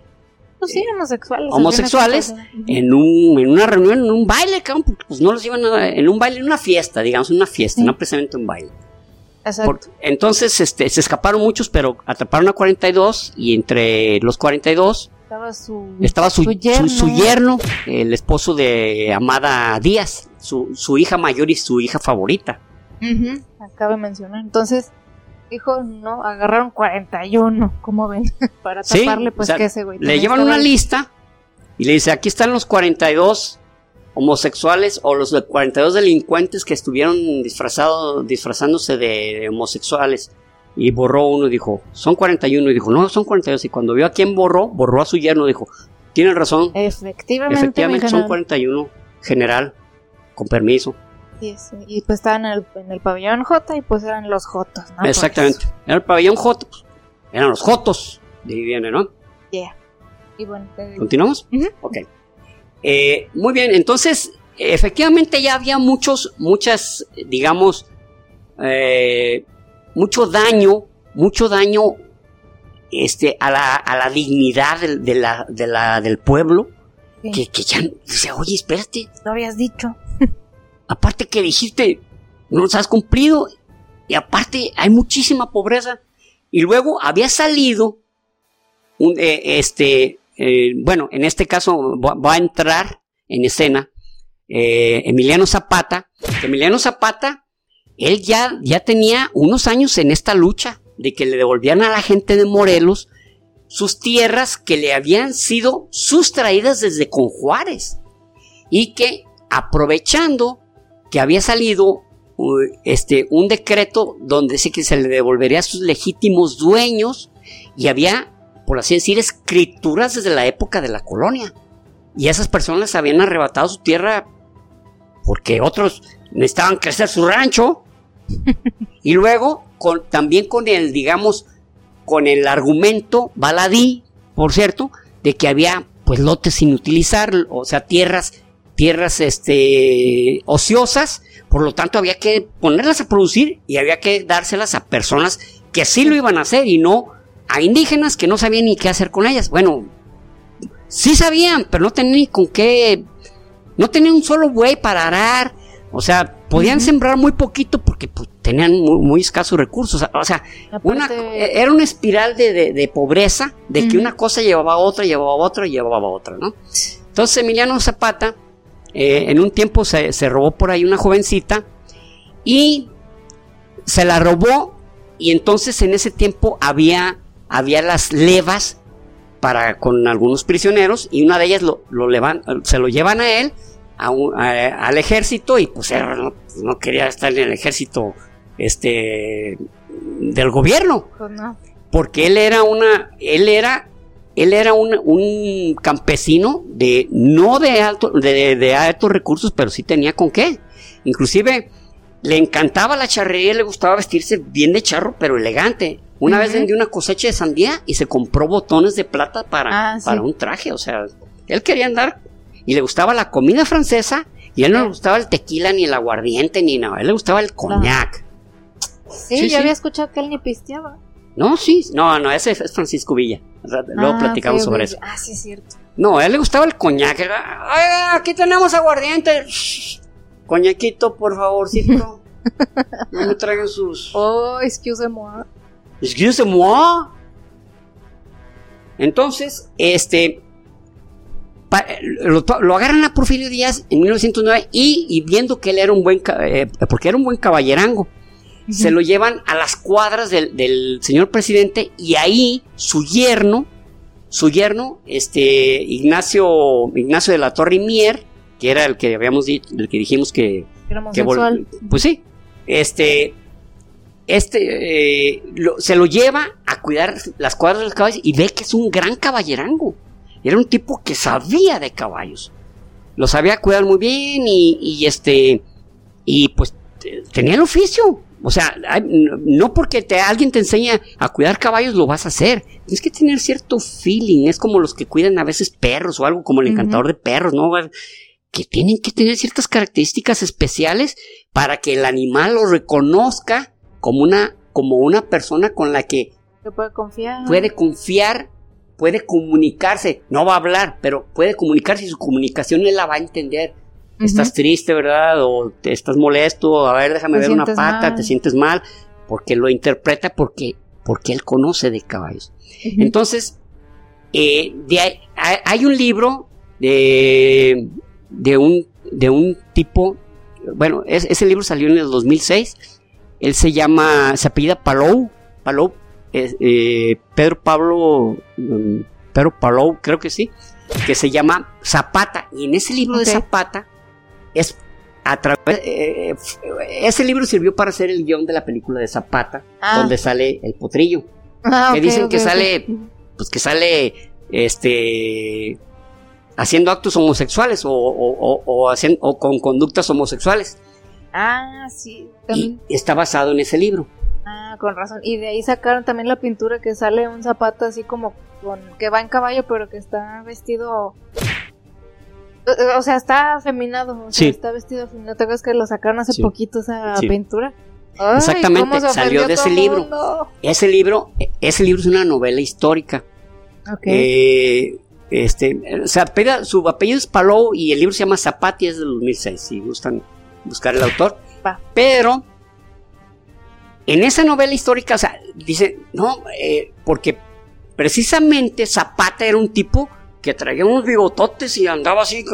pues sí, homosexuales. Homosexuales en, un, en una reunión, en un baile, pues no los llevan en un baile, en una fiesta, digamos, en una fiesta, no precisamente un baile. entonces este, se escaparon muchos, pero atraparon a 42 y entre los 42 estaba su, estaba su, yerno. el esposo de Amada Díaz, su, su hija mayor y su hija favorita. Acaba de mencionar. Entonces, dijo, no, agarraron 41, como ven? Para taparle, pues que ese güey. Le llevan una lista y le dice, aquí están los 42 homosexuales o los 42 delincuentes que estuvieron disfrazados, disfrazándose de, homosexuales. Y borró uno y dijo, son 41. Y dijo, no, son 42. Y cuando vio a quién borró, borró a su yerno. Dijo, tienen razón. Efectivamente. Efectivamente son 41, general, con permiso. Y pues estaban en el, pabellón J y pues eran los Jotos, ¿no? Exactamente. Era el pabellón J, pues, eran los Jotos. De ahí viene, ¿no? Yeah. Y bueno, ¿Continuamos? Ok. Eh, muy bien, entonces, efectivamente ya había muchos, muchas, digamos, eh, mucho daño, mucho daño este, a, la, a la dignidad de, la, de la, del pueblo. Que, que, ya dice, oye, espérate. Lo habías dicho. Aparte que dijiste, no los has cumplido. Y aparte hay muchísima pobreza. Y luego había salido eh, este, eh, bueno, en este caso va, a entrar en escena eh, Emiliano Zapata. Emiliano Zapata, él ya, ya tenía unos años en esta lucha de que le devolvían a la gente de Morelos sus tierras que le habían sido sustraídas desde con Juárez y que aprovechando que había salido este, un decreto donde dice que se le devolvería a sus legítimos dueños y había, por así decir, escrituras desde la época de la colonia. Y esas personas habían arrebatado su tierra porque otros necesitaban crecer su rancho. y luego, con, también con el, digamos, con el argumento baladí, por cierto, de que había pues lotes sin utilizar, o sea, tierras, tierras este, ociosas, por lo tanto había que ponerlas a producir y había que dárselas a personas que sí lo iban a hacer y no a indígenas que no sabían ni qué hacer con ellas. Bueno, sí sabían, pero no tenían ni con qué, no tenían un solo buey para arar, o sea, podían sembrar muy poquito porque pues, tenían muy, escasos recursos. O sea, era una espiral de, pobreza, de que una cosa llevaba a otra, llevaba a otra, llevaba a otra, ¿no? Entonces Emiliano Zapata, eh, en un tiempo se, se, robó por ahí una jovencita y se la robó y entonces en ese tiempo había, había las levas para con algunos prisioneros y una de ellas lo, lo se lo llevan a él al ejército y pues él no, quería estar en el ejército este del gobierno. Pues Porque él era una, él era, él era un, un campesino de, no de alto, de, de, altos recursos, pero sí tenía con qué. Inclusive le encantaba la charrería, le gustaba vestirse bien de charro, pero elegante. Una vez vendió una cosecha de sandía y se compró botones de plata para, ah, para un traje. O sea, él quería andar y le gustaba la comida francesa y a él no le gustaba el tequila ni el aguardiente ni nada, a él le gustaba el coñac. Sí, yo había escuchado que él ni pisteaba. No, sí, no, no, ese es Francisco Villa. Luego ah, platicamos sobre eso. Ah, sí, es cierto. No, a él le gustaba el coñac. Ay, aquí tenemos aguardiente. Coñaquito, por favorcito. no me traigan sus. Oh, excuse-moi. Excuse-moi. Entonces, este, lo, agarran a Porfirio Díaz en 1909 y, viendo que él era un buen, eh, porque era un buen caballerango, se lo llevan a las cuadras del, señor presidente y ahí su yerno, su yerno, este Ignacio, Ignacio de la Torre Mier, que era el que habíamos dicho, el que dijimos que, que pues sí, este, este eh, se lo lleva a cuidar las cuadras de los caballos y ve que es un gran caballerango. Era un tipo que sabía de caballos. Lo sabía cuidar muy bien y, este, y pues tenía el oficio. O sea, no porque te, alguien te enseña a cuidar caballos lo vas a hacer. Tienes que tener cierto feeling. Es como los que cuidan a veces perros o algo como el encantador de perros, ¿no? Que tienen que tener ciertas características especiales para que el animal lo reconozca como una, como una persona con la que puede confiar. Puede confiar puede comunicarse, no va a hablar, pero puede comunicarse y su comunicación él la va a entender. Estás triste, ¿verdad? O te estás molesto, a ver, déjame ver una pata, te sientes mal, porque lo interpreta porque, porque él conoce de caballos. Entonces, eh, hay, un libro de, de, un, de un tipo, bueno, ese libro salió en el 2006, él se llama, se apellida Palou, Palou eh, Pedro Pablo, mm, Pedro Palou, creo que sí, que se llama Zapata. Y en ese libro de Zapata es a través eh, ese libro sirvió para hacer el guion de la película de Zapata, ah. donde sale el potrillo. Ah, que dicen que sale, pues que sale, este, haciendo actos homosexuales o, o, haciendo, o con conductas homosexuales. Ah, sí. Y está basado en ese libro. Ah, con razón. Y de ahí sacaron también la pintura que sale un zapato así como con que va en caballo, pero que está vestido. O sea, está afeminado. O sea, está vestido afeminado. ¿Te que lo sacaron hace poquito esa pintura? Exactamente, salió de ese libro. Ese libro, ese libro es una novela histórica. Eh, este, o sea, su apellido es Palou y el libro se llama Zapati, es del 2006, si gustan buscar el autor. Pero en esa novela histórica, o sea, dice, no, eh, porque precisamente Zapata era un tipo que traía unos bigototes y andaba así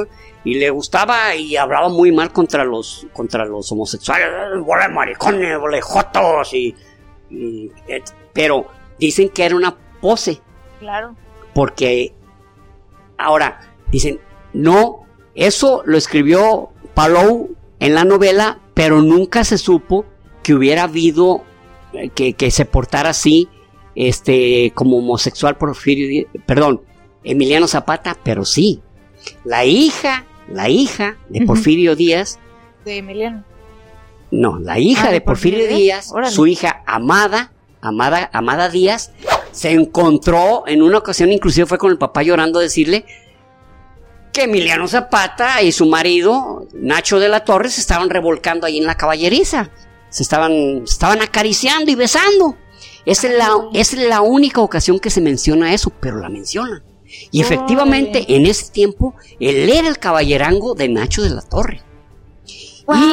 y le gustaba y hablaba muy mal contra los contra los homosexuales, bola de maricones, bola de jotos y, pero dicen que era una pose. Claro. Porque ahora dicen, no, eso lo escribió Palou en la novela, pero nunca se supo que hubiera habido eh, que, que se portara así este como homosexual Porfirio, perdón, Emiliano Zapata, pero sí, la hija, la hija de Porfirio Díaz. De Emiliano. No, la hija ah, de Porfirio, Díaz, su hija Amada, Amada, Amada Díaz, se encontró en una ocasión, inclusive fue con el papá llorando a decirle que Emiliano Zapata y su marido, Nacho de la Torre, se estaban revolcando ahí en la caballeriza. Se estaban, estaban acariciando y besando. Esa es, la, es la única ocasión que se menciona eso, pero la menciona. Y efectivamente, en ese tiempo, él era el caballerango de Nacho de la Torre. Y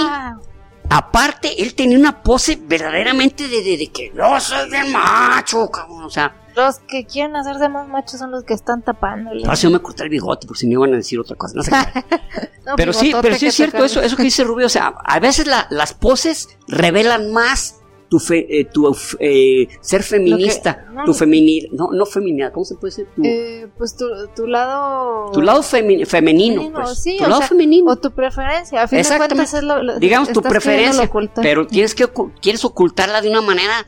aparte, él tenía una pose verdaderamente de, que yo soy de macho, cabrón. O sea, los que quieren hacerse más machos son los que están tapándole. Ahora si yo me corté el bigote por si me iban a decir otra cosa. No sé pero sí, pero sí es cierto eso, eso que dice Rubio. O sea, a veces las poses revelan más tu, eh, tu eh, ser feminista, tu feminil, no, no feminidad, ¿cómo se puede decir? Eh, pues tu, tu, lado... Tu lado femenino, pues, sí, tu lado femenino. O tu preferencia, a fin de cuentas es lo, Digamos tu preferencia, pero tienes que, quieres ocultarla de una manera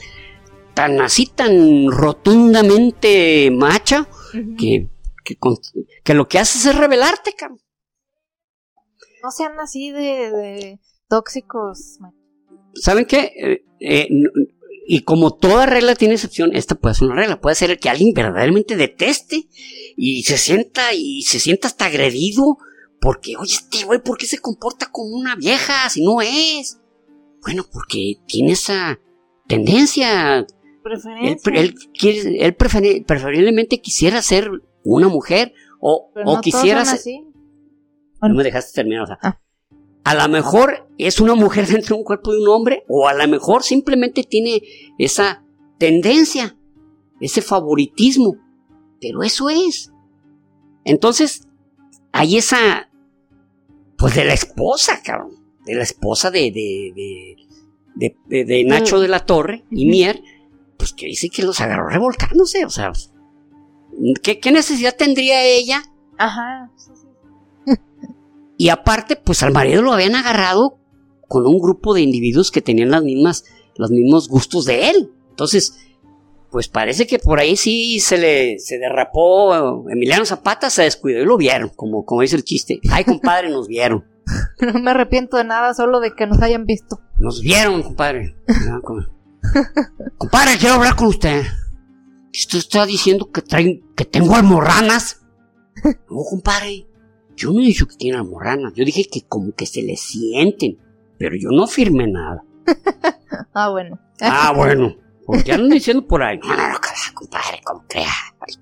tan así, tan rotundamente macha, que, que, lo que haces es revelarte, cabrón. No sean así de, de tóxicos, ¿saben qué? Eh, eh, y como toda regla tiene excepción, esta puede ser una regla. Puede ser que alguien verdaderamente deteste y se sienta y se sienta hasta agredido porque, oye, este güey, ¿por qué se comporta como una vieja si no es? Bueno, porque tiene esa tendencia. Preferencia. Él, él, preferiblemente quisiera ser una mujer o, o quisiera ser. No me dejaste terminar, o sea. Ah. A lo mejor es una mujer dentro de un cuerpo de un hombre o a lo mejor simplemente tiene esa tendencia, ese favoritismo. Pero eso es. Entonces, hay esa, pues de la esposa, cabrón, de la esposa de, de, de, de, Nacho de la Torre y Mier, pues que dice que los agarró revolcándose, o sea, ¿qué, qué necesidad tendría ella? Ajá. Y aparte, pues al marido lo habían agarrado con un grupo de individuos que tenían las mismas, los mismos gustos de él. Entonces, pues parece que por ahí sí se le se derrapó Emiliano Zapata, se descuidó y lo vieron, como, como dice el chiste. Ay, compadre, nos vieron. No me arrepiento de nada, solo de que nos hayan visto. Nos vieron, compadre. compadre, quiero hablar con usted. Usted está diciendo que traen, que tengo almorranas. No, compadre. Yo no he dicho que tiene almorranas, yo dije que como que se le sienten, pero yo no firmé nada. ah, bueno. ah, bueno. Porque andan diciendo por ahí, no, no, no, compadre, como crea. Ay,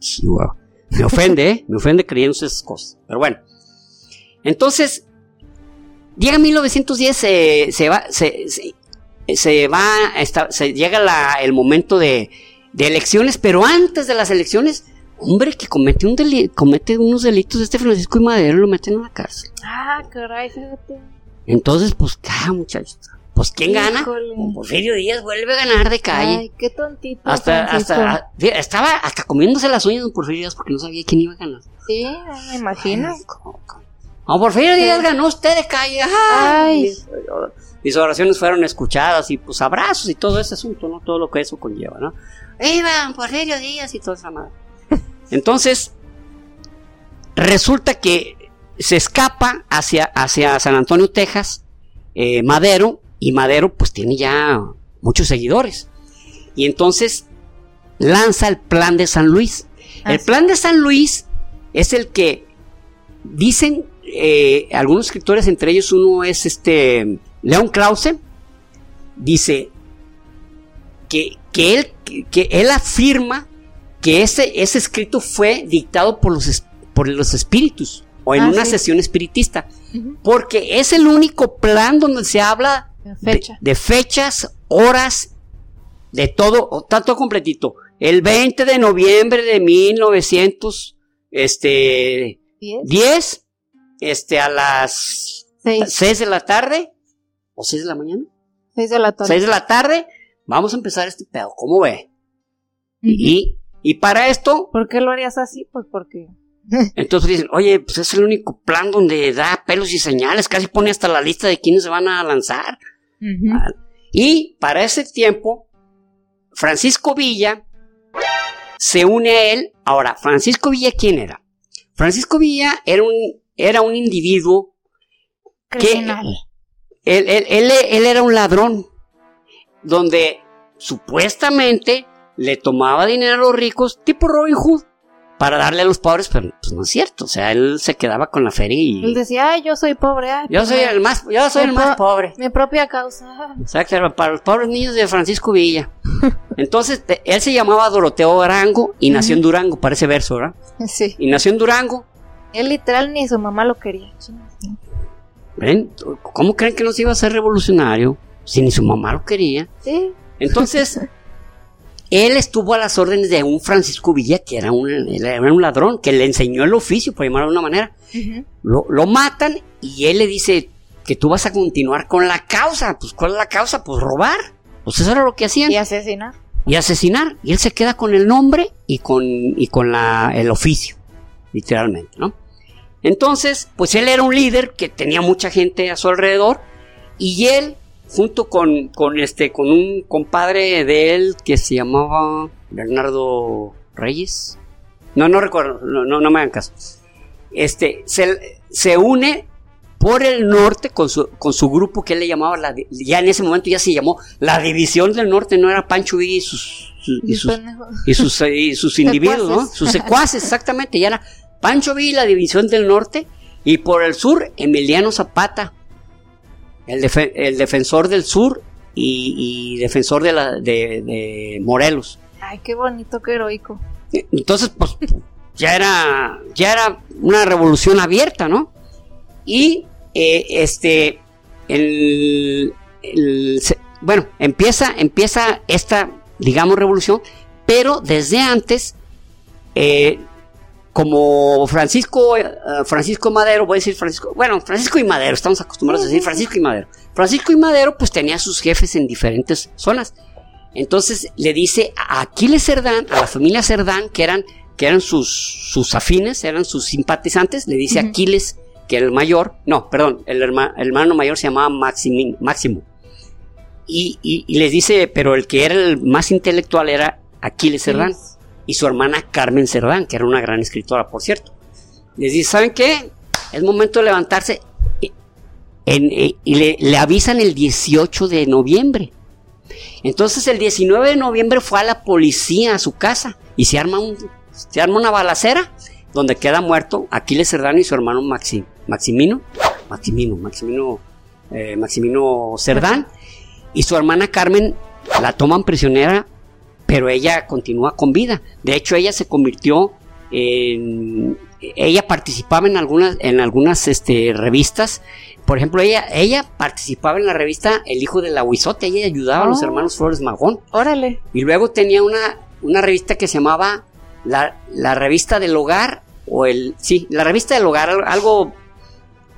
Me ofende, ¿eh? Me ofende creyéndose esas cosas. Pero bueno. Entonces, llega 1910, se, va, se, se, va, se llega la, el momento de, de elecciones, pero antes de las elecciones hombre que comete un comete unos delitos este Francisco y Madero lo meten en la cárcel. Ah, caray, fíjate. Entonces, pues, ¿qué muchachos? Pues, ¿quién gana? Porfirio Díaz vuelve a ganar de calle. Ay, qué tontito. Hasta, hasta, estaba hasta comiéndose las uñas de Porfirio Díaz porque no sabía quién iba a ganar. Sí, me imagino. No, Porfirio Díaz ganó usted de calle. Ay. Mis, oraciones fueron escuchadas y pues abrazos y todo ese asunto, ¿no? Todo lo que eso conlleva, ¿no? ¡Viva Porfirio Díaz y toda esa madre! Entonces, resulta que se escapa hacia, hacia San Antonio, Texas, eh, Madero, y Madero pues tiene ya muchos seguidores. Y entonces lanza el plan de San Luis. el plan de San Luis es el que dicen eh, algunos escritores, entre ellos uno es este León Krause, dice, que, que, él, que, él afirma que ese, ese escrito fue dictado por los, por los espíritus o en ah, una sesión espiritista, porque es el único plan donde se habla de, fechas, horas, de todo, tanto completito. El 20 de noviembre de 1900, este, 10, este, a las 6. de la tarde, o 6 de la mañana. 6 de la tarde. 6 de la tarde, vamos a empezar este pedo, ¿cómo ve? y, y para esto... ¿Por qué lo harías así? Pues porque... Entonces dicen, oye, pues es el único plan donde da pelos y señales, casi pone hasta la lista de quiénes se van a lanzar. Ah, y para ese tiempo, Francisco Villa se une a él. Ahora, Francisco Villa, ¿quién era? Francisco Villa era un, era un individuo que él, él, era un ladrón, donde supuestamente le tomaba dinero a los ricos, tipo Robin Hood para darle a los pobres, pero pues no es cierto. O sea, él se quedaba con la feria y. Él decía, ay, yo soy pobre. yo pues soy el más, yo soy el más pobre. Mi propia causa. Exacto, para los pobres niños de Francisco Villa. Entonces, él se llamaba Doroteo Arango y nació en Durango, parece verso, ¿verdad? Sí. Y nació en Durango. Él literal ni su mamá lo quería. ¿Ven? ¿Cómo creen que no se iba a ser revolucionario si ni su mamá lo quería? Sí. Entonces, Él estuvo a las órdenes de un Francisco Villa, que era un, era un ladrón, que le enseñó el oficio, por llamarlo de una manera. lo, lo, matan y él le dice que tú vas a continuar con la causa. Pues, ¿cuál es la causa? Pues robar. Pues eso era lo que hacían. Y asesinar. Y asesinar. Y él se queda con el nombre y con, y con la, el oficio, literalmente, ¿no? Entonces, pues él era un líder que tenía mucha gente a su alrededor y él junto con, con, este, con un compadre de él que se llamaba Bernardo Reyes. No, no recuerdo, no, no, me hagan caso. Este, se, se une por el norte con su, con su grupo que él le llamaba, la, ya en ese momento ya se llamó la División del Norte, no era Pancho y sus, y sus, y sus, y sus individuos, ¿no? Sus secuaces, exactamente, ya era Pancho Villa y la División del Norte, y por el sur Emiliano Zapata, el, defensor del sur y, defensor de, la, de, Morelos. Ay, qué bonito, qué heroico. Entonces, pues, ya era, ya era una revolución abierta, ¿no? Y, eh, este, el, bueno, empieza, empieza esta, digamos, revolución, pero desde antes, eh, como Francisco, eh, Francisco Madero, voy a decir Francisco, bueno, Francisco y Madero, estamos acostumbrados a decir Francisco y Madero. Francisco y Madero pues tenía sus jefes en diferentes zonas. Entonces le dice a Aquiles Cerdán, a la familia Cerdán, que eran, que eran sus, sus afines, eran sus simpatizantes, le dice a Aquiles, que el mayor, no, perdón, el, hermano mayor se llamaba Máximo. Y, y, les dice, pero el que era el más intelectual era Aquiles Cerdán y su hermana Carmen Cerdán, que era una gran escritora, por cierto. Les dice, ¿saben qué? Es momento de levantarse. y le, avisan el 18 de noviembre. Entonces el 19 de noviembre fue a la policía a su casa y se arma, un, se arma una balacera donde queda muerto Aquiles Cerdán y su hermano Maximino, Maximino, Maximino, eh, Maximino Cerdán y su hermana Carmen la toman prisionera pero ella continúa con vida. De hecho, ella se convirtió en... Ella participaba en algunas, en algunas este, revistas. Por ejemplo, ella, ella participaba en la revista El Hijo del Aguizote. Ella ayudaba a los oh. hermanos Flores Magón. Órale. Y luego tenía una, una revista que se llamaba la, la revista del hogar. O el. Sí, la revista del hogar. Algo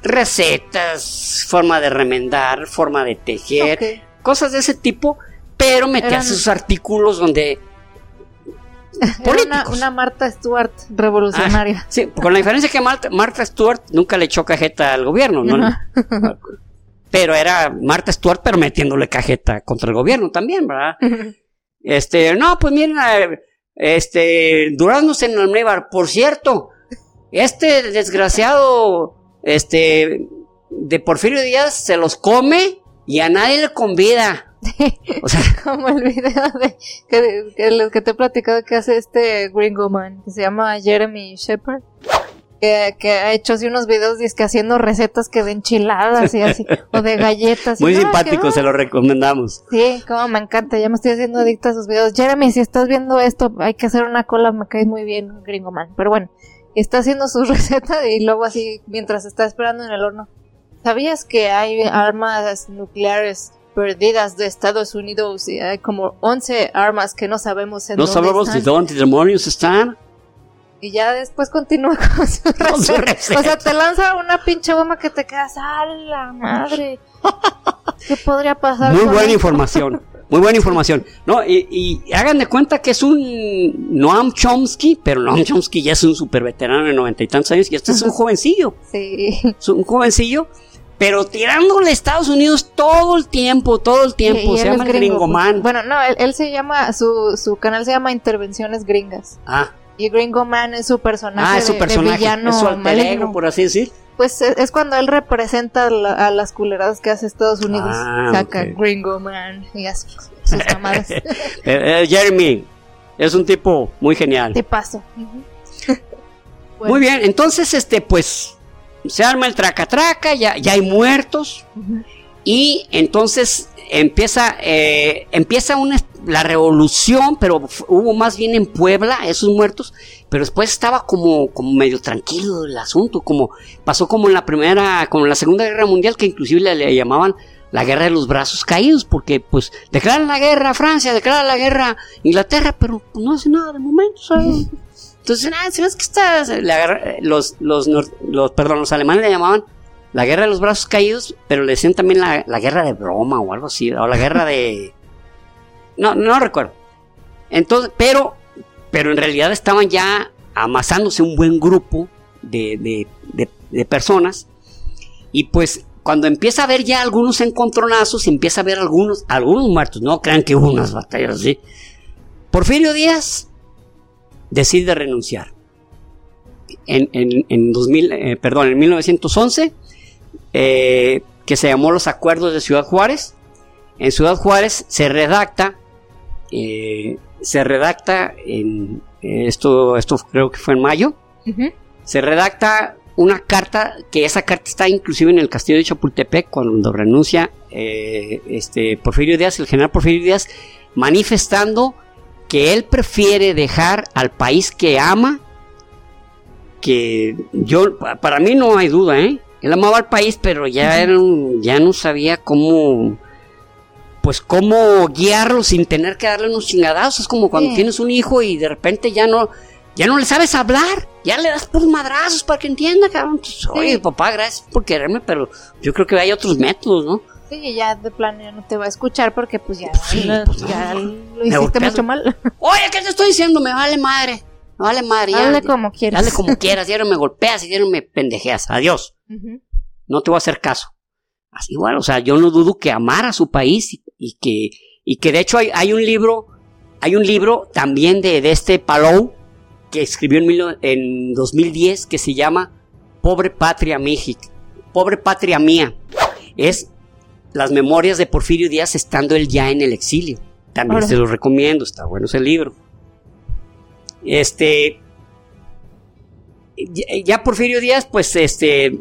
recetas, forma de remendar, forma de tejer, cosas de ese tipo pero metía sus artículos donde Era una, Marta Stewart revolucionaria. Ah, sí, con la diferencia que Marta, Stewart nunca le echó cajeta al gobierno, ¿no? pero era Marta Stewart, pero metiéndole cajeta contra el gobierno también, ¿verdad? este, no, pues miren, este, Duraznos en Almíbar, por cierto, este desgraciado, este, de Porfirio Díaz se los come y a nadie le convida. O sea, como el video de que, que, que, te he platicado que hace este gringo man, que se llama Jeremy Shepard. que, ha hecho así unos videos que haciendo recetas que de enchiladas y así, o de galletas. Muy simpático, se lo recomendamos. Sí, como me encanta, ya me estoy haciendo adicta a sus videos. Jeremy, si estás viendo esto, hay que hacer una cola, me caes muy bien, gringo man. Pero bueno, está haciendo su receta y luego así, mientras está esperando en el horno. ¿Sabías que hay armas nucleares perdidas de Estados Unidos y hay como 11 armas que no sabemos en no sabemos de dónde demonios están? Y ya después continúa con su, receta. O sea, te lanza una pinche bomba que te quedas, ¡a la madre! ¿Qué podría pasar? Muy buena información. Muy buena información. No, y, hagan de cuenta que es un Noam Chomsky, pero Noam Chomsky ya es un super veterano de noventa y tantos años y este es un jovencillo. Sí. Es un jovencillo, pero tirándole a Estados Unidos todo el tiempo, todo el tiempo. se llama Gringoman. Bueno, no, él, él, se llama, su, su canal se llama Intervenciones Gringas. Ah. Y Gringo Man es su personaje, ah, es su personaje villano es su alter por así decir. Pues es, cuando él representa a las culeradas que hace Estados Unidos. Ah, Saca Gringo Man y hace sus mamadas. Eh, eh, Jeremy es un tipo muy genial. Te paso. Muy bien, entonces este pues se arma el traca traca, ya, ya hay muertos y entonces empieza eh, empieza una la revolución, pero hubo más bien en Puebla esos muertos, pero después estaba como, como medio tranquilo el asunto, como pasó como en la primera, como en la Segunda Guerra Mundial, que inclusive le, llamaban la guerra de los brazos caídos, porque pues declaran la guerra a Francia, declaran la guerra a Inglaterra, pero no hace nada de momento, ¿sabes? Entonces, ah, ¿sabes que estás? los, los, los, perdón, los alemanes le llamaban la guerra de los brazos caídos, pero le decían también la, guerra de broma o algo así, o la guerra de no, no recuerdo. Entonces, pero, pero en realidad estaban ya amasándose un buen grupo de, personas. Y pues cuando empieza a haber ya algunos encontronazos, empieza a haber algunos, algunos muertos, no crean que hubo unas batallas así. Porfirio Díaz decide renunciar. En, en, 2000, eh, perdón, en 1911, eh, que se llamó los Acuerdos de Ciudad Juárez. En Ciudad Juárez se redacta eh, se redacta en esto, esto creo que fue en mayo, se redacta una carta, que esa carta está inclusive en el castillo de Chapultepec cuando renuncia este Porfirio Díaz, el general Porfirio Díaz, manifestando que él prefiere dejar al país que ama, que yo, para mí no hay duda, ¿eh? Él amaba al país, pero ya, era ya no sabía cómo pues cómo guiarlo sin tener que darle unos chingadazos. Es como cuando tienes un hijo y de repente ya no, ya no le sabes hablar, ya le das por madrazos para que entienda, cabrón. Pues, oye, papá, gracias por quererme, pero yo creo que hay otros métodos, ¿no? Sí, ya de plano ya no te va a escuchar porque pues ya, pues lo hiciste mucho mal. Oye, ¿qué te estoy diciendo? Me vale madre. Me vale madre. Dale como quieras. Dale como quieras. Ya no me golpeas y ya no me pendejeas. Adiós. No te voy a hacer caso. Así igual, o sea, yo no dudo que amar a su país y que, y que de hecho hay, hay un libro, hay un libro también de, de este Palou que escribió en, en 2010 que se llama Pobre Patria México, Pobre Patria Mía. Es las memorias de Porfirio Díaz estando él ya en el exilio. También se lo recomiendo, está bueno ese libro. Este, ya Porfirio Díaz, pues este,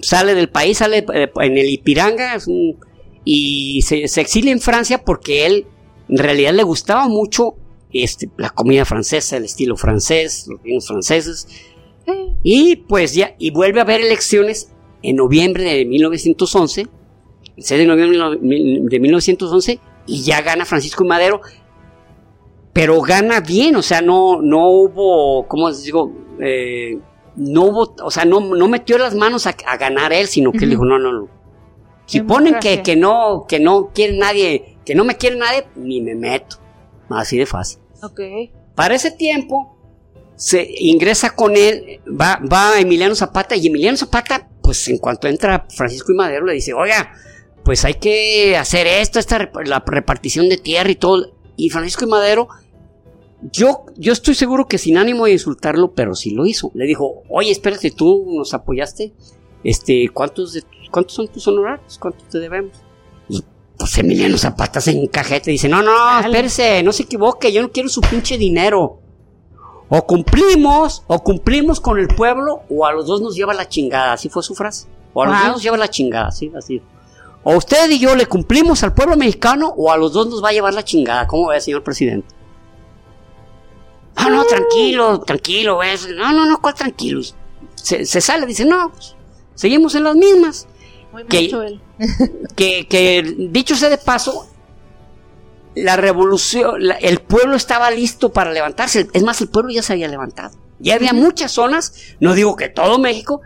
sale del país, sale eh, en el Ipiranga, un, y se, exilia en Francia porque él en realidad le gustaba mucho este, la comida francesa, el estilo francés, los vinos franceses. Y pues ya, y vuelve a haber elecciones en noviembre de 1911, el 6 de noviembre de 1911, y ya gana Francisco Madero, pero gana bien, o sea, no, no hubo, ¿cómo les digo? Eh, no hubo, o sea, no, no metió las manos a, ganar él, sino que él dijo, no, no, no, si ponen que, que, no, que no quiere nadie, que no me quiere nadie, ni me meto. Así de fácil. Ok. Para ese tiempo, se ingresa con él, va, va Emiliano Zapata, y Emiliano Zapata, pues en cuanto entra Francisco y Madero, le dice, oiga, pues hay que hacer esto, esta la repartición de tierra y todo. Y Francisco y Madero, yo, yo estoy seguro que sin ánimo de insultarlo, pero sí lo hizo. Le dijo, oye, espérate, tú nos apoyaste. Este, ¿cuántos de ¿cuántos son tus honorarios? ¿Cuántos te debemos? Y pues Emiliano Zapata se encajete y dice, no, no, espérese, no se equivoque, yo no quiero su pinche dinero. O cumplimos, o cumplimos con el pueblo, o a los dos nos lleva la chingada. Así fue su frase. O a los dos nos lleva la chingada, sí, así. O usted y yo le cumplimos al pueblo mexicano, o a los dos nos va a llevar la chingada. ¿Cómo ve, señor presidente? Ah, no, tranquilo, tranquilo, güey. No, no, no, ¿cuál tranquilo? Se, sale, dice, no, pues, seguimos en las mismas. Muy que, él. que, que, dicho sea de paso, la revolución, el pueblo estaba listo para levantarse. Es más, el pueblo ya se había levantado. Ya había muchas zonas, no digo que todo México,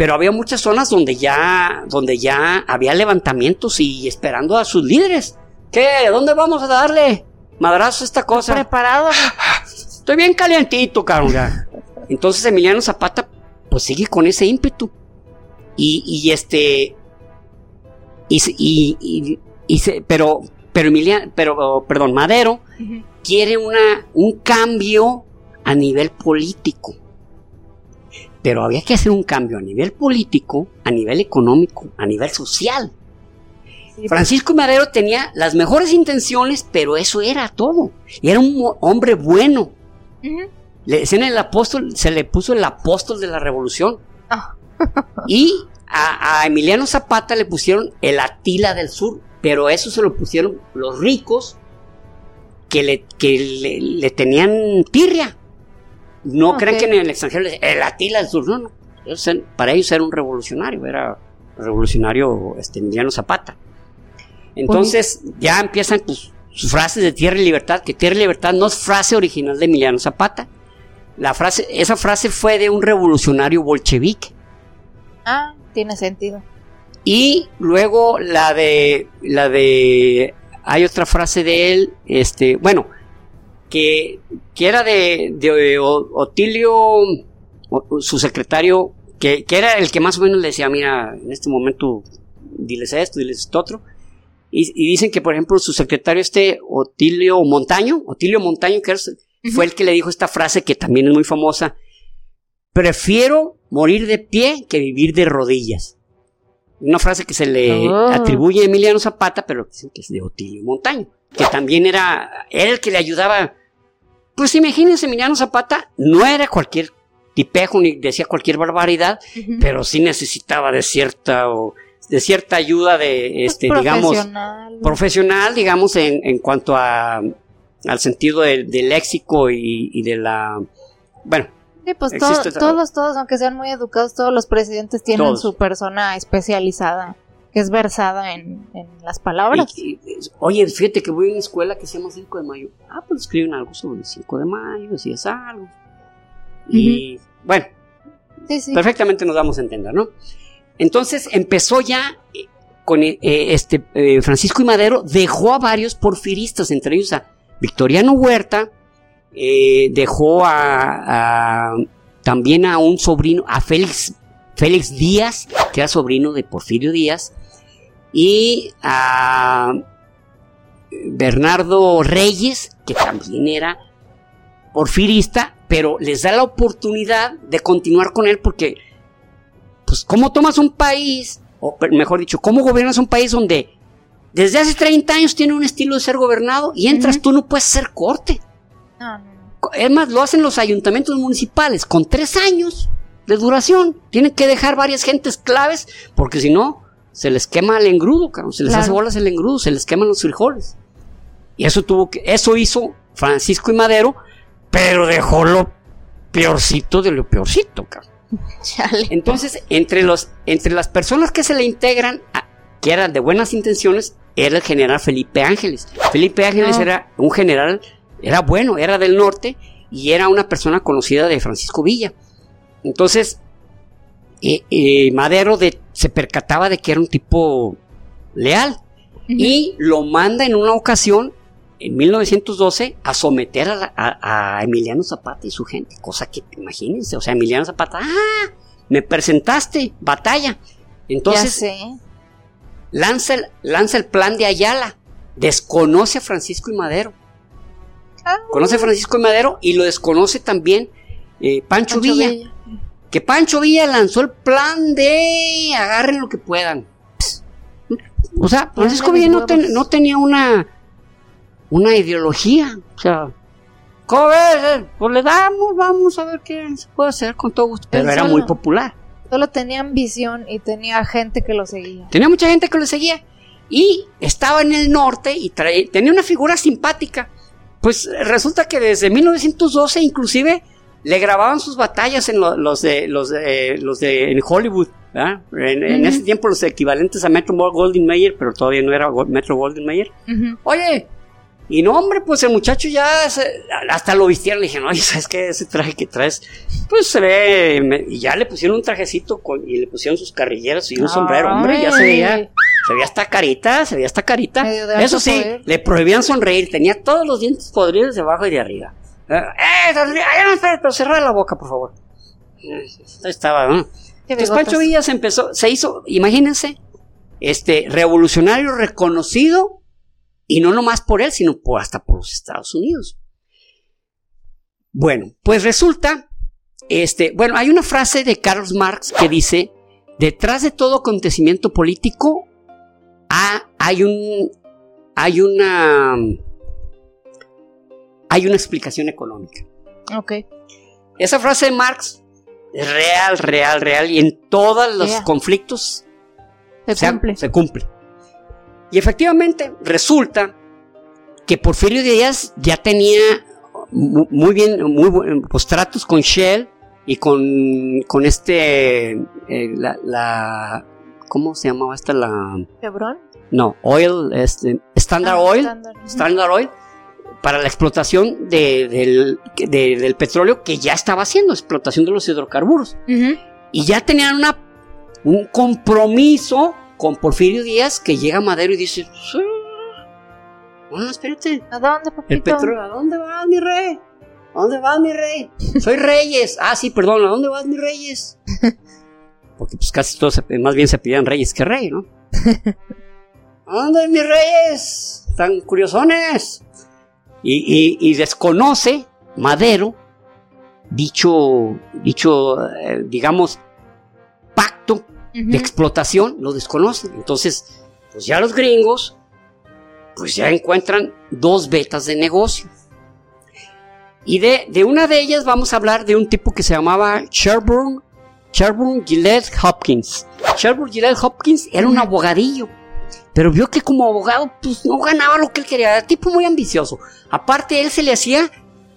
pero había muchas zonas donde ya, donde ya había levantamientos y esperando a sus líderes. ¿Qué? ¿Dónde vamos a darle madrazo a esta cosa? Preparado. Estoy bien calientito, cabrón. Entonces Emiliano Zapata, pues sigue con ese ímpetu. Y, y este. Y, y, y, se, pero, pero Emiliano, pero, perdón, Madero quiere una, un cambio a nivel político. Pero había que hacer un cambio a nivel político, a nivel económico, a nivel social. Francisco Madero tenía las mejores intenciones, pero eso era todo. Y era un hombre bueno. Le decían el apóstol, se le puso el apóstol de la revolución. Ah. y a, Emiliano Zapata le pusieron el Atila del Sur, pero eso se lo pusieron los ricos que le, que le, tenían tirria. No creen que en el extranjero el Atila del Sur, no, no. para ellos era un revolucionario, era revolucionario este, Emiliano Zapata. Entonces ya empiezan pues, sus frases de tierra y libertad, que tierra y libertad no es frase original de Emiliano Zapata. La frase, esa frase fue de un revolucionario bolchevique. Ah, tiene sentido. Y luego la de la de hay otra frase de él, este, bueno, que, que era de, de Otilio, su secretario, que, que, era el que más o menos le decía, mira, en este momento diles esto, diles esto otro, y, dicen que, por ejemplo, su secretario este, Otilio Montaño, Otilio Montaño, que fue el que le dijo esta frase que también es muy famosa, prefiero morir de pie que vivir de rodillas. Una frase que se le oh. atribuye a Emiliano Zapata, pero dicen que es de Otilio Montaño, que también era, era el que le ayudaba. Pues imagínense, Emiliano Zapata no era cualquier tipejo ni decía cualquier barbaridad, pero sí necesitaba de cierta de cierta ayuda de, pues este, digamos, profesional, digamos, en, en cuanto a, al sentido del, léxico y, de la, bueno. Sí, pues todos, todos, aunque sean muy educados, todos los presidentes tienen su persona especializada, es versada en, las palabras. oye, fíjate que voy a una escuela que se llama 5 de mayo. Ah, pues escriben algo sobre el 5 de mayo, si es algo. Y, bueno, perfectamente nos damos a entender, ¿no? Entonces empezó ya eh, con eh, este eh, Francisco y Madero, dejó a varios porfiristas, entre ellos a Victoriano Huerta, dejó a, también a un sobrino, a Félix, Félix Díaz, que era sobrino de Porfirio Díaz, y a Bernardo Reyes, que también era porfirista, pero les da la oportunidad de continuar con él porque pues, ¿cómo tomas un país, o mejor dicho, cómo gobiernas un país donde desde hace 30 años tiene un estilo de ser gobernado y entras tú no puedes ser corte? Es más, lo hacen los ayuntamientos municipales con tres años de duración. Tienen que dejar varias gentes claves porque si no, se les quema el engrudo, se les hace bolas el engrudo, se les queman los frijoles. Y eso tuvo que, eso hizo Francisco y Madero, pero dejó lo peorcito de lo peorcito, cabrón. Entonces, entre, los, entre las personas que se le integran, que eran de buenas intenciones, era el general Felipe Ángeles. Felipe Ángeles era un general, era bueno, era del norte y era una persona conocida de Francisco Villa. Entonces, eh, eh, Madero se percataba de que era un tipo leal y lo manda en una ocasión en 1912 a someter a, Emiliano Zapata y su gente, cosa que imagínense, o sea, Emiliano Zapata, ah, me presentaste, batalla. Entonces, Lanza, el, lanza el plan de Ayala, desconoce a Francisco y Madero. Ah. Conoce a Francisco y Madero y lo desconoce también eh, Pancho, Villa, Que Pancho Villa lanzó el plan de agarren lo que puedan. O sea, Francisco Villa no tenía una una ideología. O sea, ¿Cómo ves? Pues le damos, vamos a ver qué se puede hacer con todo gusto. Pero era muy popular. Solo tenía ambición y tenía gente que lo seguía. Tenía mucha gente que lo seguía. Y estaba en el norte y tenía una figura simpática. Pues resulta que desde 1912 inclusive le grababan sus batallas en los de los de los de en Hollywood. En, ese tiempo los equivalentes a Metro Golden Mayer, pero todavía no era Metro Golden Mayer. Oye, y no, hombre, pues el muchacho ya hasta lo vistieron. Le dijeron, oye, ¿sabes qué? Ese traje que traes, pues se ve. y ya le pusieron un trajecito con, y le pusieron sus carrilleras y un sombrero. Hombre, ya se veía. Se veía hasta carita, se veía hasta carita. Eso sí, le prohibían sonreír. Tenía todos los dientes podridos de abajo y de arriba. ¡Eh! eh no, pero cerrar la boca, por favor. Estaba, ¿no? Entonces Pancho Villa se empezó, se hizo, imagínense, este revolucionario reconocido y no nomás por él, sino por, hasta por los Estados Unidos. Bueno, pues resulta, este, bueno, hay una frase de Karl Marx que dice, detrás de todo acontecimiento político hay un, hay una, hay una explicación económica. Ok. Esa frase de Marx es real, real, real, y en todos los conflictos se, cumple. se cumple. Y efectivamente resulta que Porfirio Díaz ya tenía muy bien, muy buenos pues, tratos con Shell y con, con este, eh, la, ¿cómo se llamaba esta? La... ¿Chevron? No, Oil, este, Standard ah, Oil, Standard. Oil, para la explotación del, del, petróleo que ya estaba haciendo, explotación de los hidrocarburos. Y ya tenían una, un compromiso con Porfirio Díaz que llega a Madero y dice, bueno, espérate. ¿A dónde, papito? El petróleo, ¿a dónde vas, mi rey? ¿A dónde vas, mi rey? Soy Reyes. Ah, sí, perdón, ¿a dónde vas, mi Reyes? Porque pues casi todos más bien se pidían Reyes que Rey, ¿no? ¿A dónde, mis Reyes? Están curiosones. Y, desconoce Madero dicho, dicho, eh, digamos, pacto de explotación, lo desconocen. Entonces, pues ya los gringos, pues ya encuentran dos betas de negocio. Y de, de una de ellas vamos a hablar de un tipo que se llamaba Sherburne, Sherburne Gillette Hopkins. Sherburne Gillette Hopkins era un abogadillo, pero vio que como abogado pues no ganaba lo que él quería, era tipo muy ambicioso. Aparte él se le hacía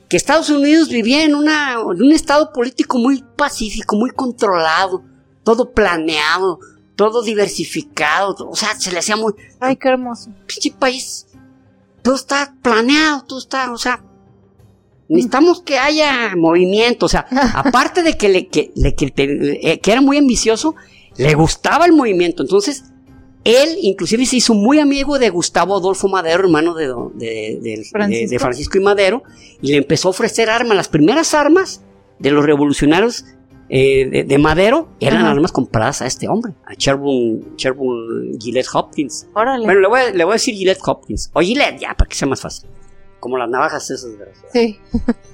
que Estados Unidos vivía en, una, en un estado político muy pacífico, muy controlado todo planeado, todo diversificado, o sea, se le hacía muy... Ay, qué hermoso. Pinche país, todo está planeado, todo está, o sea, necesitamos que haya movimiento, o sea, aparte de que, le, que, eh, que, era muy ambicioso, le gustaba el movimiento, entonces él inclusive se hizo muy amigo de Gustavo Adolfo Madero, hermano de, de, de, Francisco y Madero, y le empezó a ofrecer armas, las primeras armas de los revolucionarios eh, de, Madero eran armas compradas a este hombre, a Sherburne, Gillette Hopkins. Órale. Bueno, le voy, a, le voy, a, decir Gillette Hopkins. O Gillette, ya, para que sea más fácil. Como las navajas esas. Sí.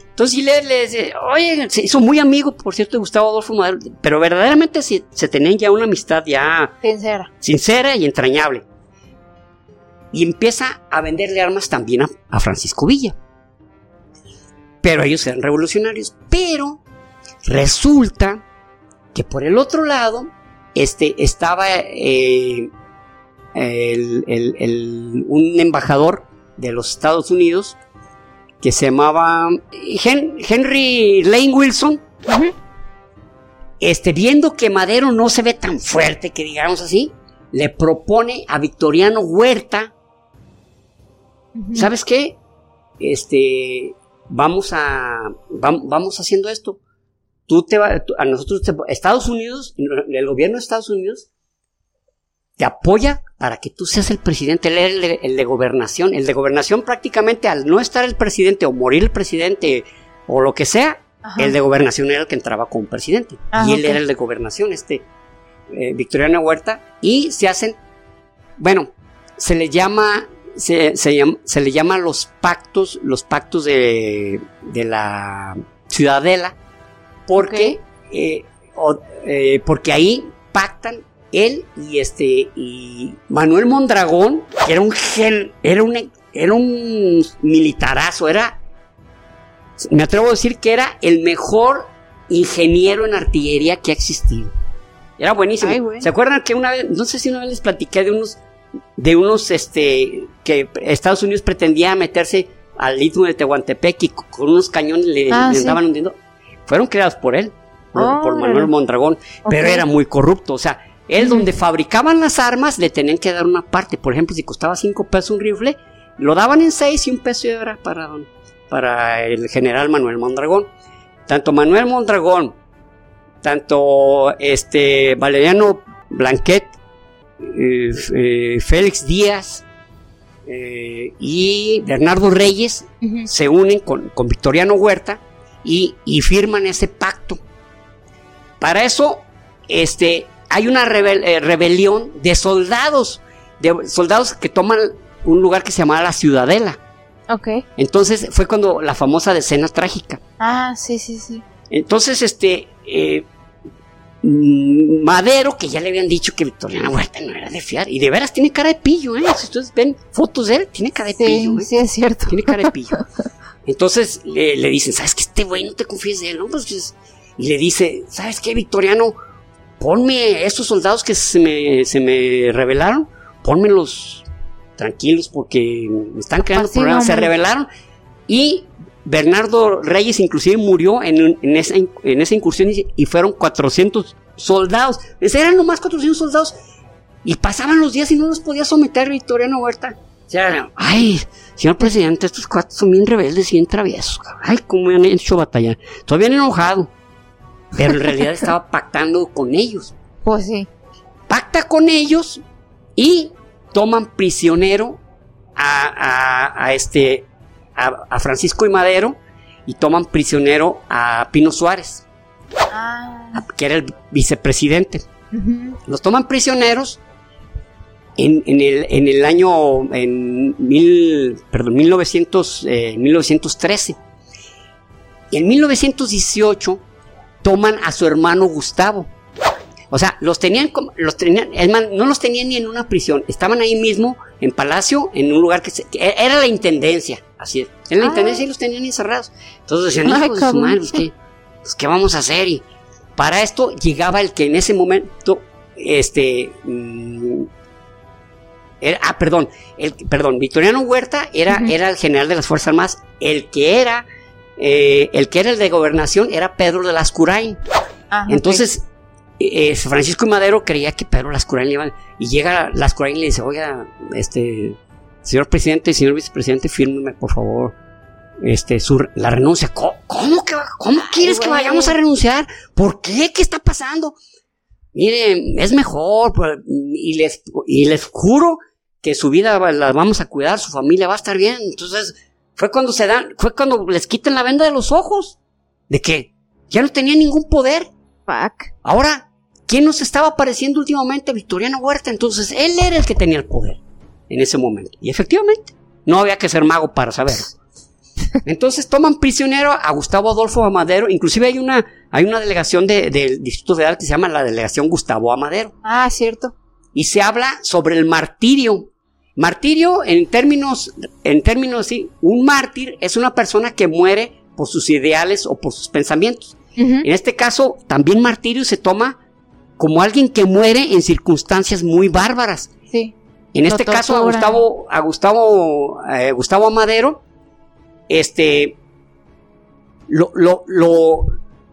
Entonces Gillette le dice, oye, se hizo muy amigo, por cierto, de Gustavo Adolfo Madero, pero verdaderamente se, se tenían ya una amistad ya... Sincera. Sincera y entrañable. Y empieza a venderle armas también a, a Francisco Villa. Pero ellos eran revolucionarios. Pero Resulta que por el otro lado este, estaba eh, un embajador de los Estados Unidos que se llamaba Henry Lane Wilson. Este, viendo que Madero no se ve tan fuerte, que digamos así, le propone a Victoriano Huerta, ¿sabes qué? Este, vamos a, vamos haciendo esto tú te a nosotros, Estados Unidos, el gobierno de Estados Unidos, te apoya para que tú seas el presidente, el de, el de, gobernación. El de gobernación prácticamente al no estar el presidente o morir el presidente o lo que sea, el de gobernación era el que entraba como presidente. Ah, y él era el de gobernación, este eh, Victoriano Huerta. Y se hacen, bueno, se le llama, se, llama, se le llama los pactos, los pactos de, de la ciudadela porque, eh, eh, porque ahí pactan él y este y Manuel Mondragón, que era un gen, era un era un militarazo, era me atrevo a decir que era el mejor ingeniero en artillería que ha existido. Era buenísimo. ¿Se acuerdan que una vez, no sé si una vez les platiqué de unos, de unos, este, que Estados Unidos pretendía meterse al istmo de Tehuantepec y con unos cañones le, ah, estaban hundiendo? Fueron creados por él, por, Manuel Mondragón, pero era muy corrupto. O sea, él donde fabricaban las armas le tenían que dar una parte. Por ejemplo, si costaba cinco pesos un rifle, lo daban en seis y un peso era para, para el general Manuel Mondragón. Tanto Manuel Mondragón tanto este Valeriano Blanquet, eh, eh, Félix Díaz eh, y Bernardo Reyes se unen con, Victoriano Huerta y, firman ese pacto. Para eso, este, hay una rebelión de soldados, de soldados que toman un lugar que se llama la Ciudadela. Ok. Entonces fue cuando la famosa decena trágica. Ah, sí, sí, sí. Entonces, este, eh, mm, Madero, que ya le habían dicho que Victoriana Huerta no era de fiar, y de veras tiene cara de pillo, ¿eh? Si ustedes ven fotos de él, tiene cara de pillo. ¿eh? Sí, es cierto. Tiene cara de pillo. Entonces le, dicen, ¿sabes qué? Este güey no te confíes de él, ¿no? Pues, y le dice, ¿sabes qué, Victoriano? Ponme esos soldados que se me, se me revelaron, ponmelos tranquilos porque me están creando pues problemas. Se revelaron y Bernardo Reyes inclusive murió en, esa, incursión y, fueron 400 soldados. Eran nomás 400 soldados. Y pasaban los días y no los podía someter Victoriano Huerta. O sea, ay, señor presidente, estos cuatro son bien rebeldes y bien traviesos. Ay, cómo han hecho batalla. Todavía han enojado. Pero en realidad estaba pactando con ellos. Pues sí. Pacta con ellos y toman prisionero a este a, Francisco y Madero y toman prisionero a Pino Suárez, ah. que era el vicepresidente. Los toman prisioneros en, el, año en mil, perdón, 1900, 1913. Y en 1918 toman a su hermano Gustavo. O sea, los tenían, los tenían, no los tenían ni en una prisión, estaban ahí mismo en Palacio, en un lugar que, era la intendencia, así es. En la ah. intendencia los tenían encerrados. Entonces decían, hijos de su madre, pues, ¿qué, pues, ¿qué vamos a hacer? Y para esto llegaba el que en ese momento, este, mm, ah, perdón, el, perdón, Victoriano Huerta era, era el general de las Fuerzas Armadas, el que era, eh, el que era el de gobernación era Pedro de Lascurain. Ah, Entonces, eh, Francisco y Madero creía que Pedro Lascurain le iba, y llega Lascurain y le dice, oiga, este, señor presidente y señor vicepresidente, fírmeme por favor este, su, la renuncia. ¿Cómo, que, cómo quieres que vayamos a renunciar? ¿Por qué? ¿Qué está pasando? Miren, es mejor, pues, y les, y les juro que su vida la vamos a cuidar, su familia va a estar bien. Entonces, fue cuando se dan, fue cuando les quitan la venda de los ojos. ¿De qué? Ya no tenía ningún poder. Fuck. Ahora, ¿Quién nos estaba apareciendo últimamente? Victoriano Huerta. Entonces, él era el que tenía el poder en ese momento. Y efectivamente, no había que ser mago para saberlo. Entonces toman prisionero a Gustavo Adolfo Amadero. Inclusive hay una, hay una delegación del Distrito Federal que se llama la delegación Gustavo Amadero. Ah, cierto. Y se habla sobre el martirio. Martirio, en términos, en términos así, un mártir es una persona que muere por sus ideales o por sus pensamientos. En este caso, también martirio se toma como alguien que muere en circunstancias muy bárbaras. Sí. En este caso a Gustavo, a Gustavo, eh, Gustavo Amadero, este, lo, lo, lo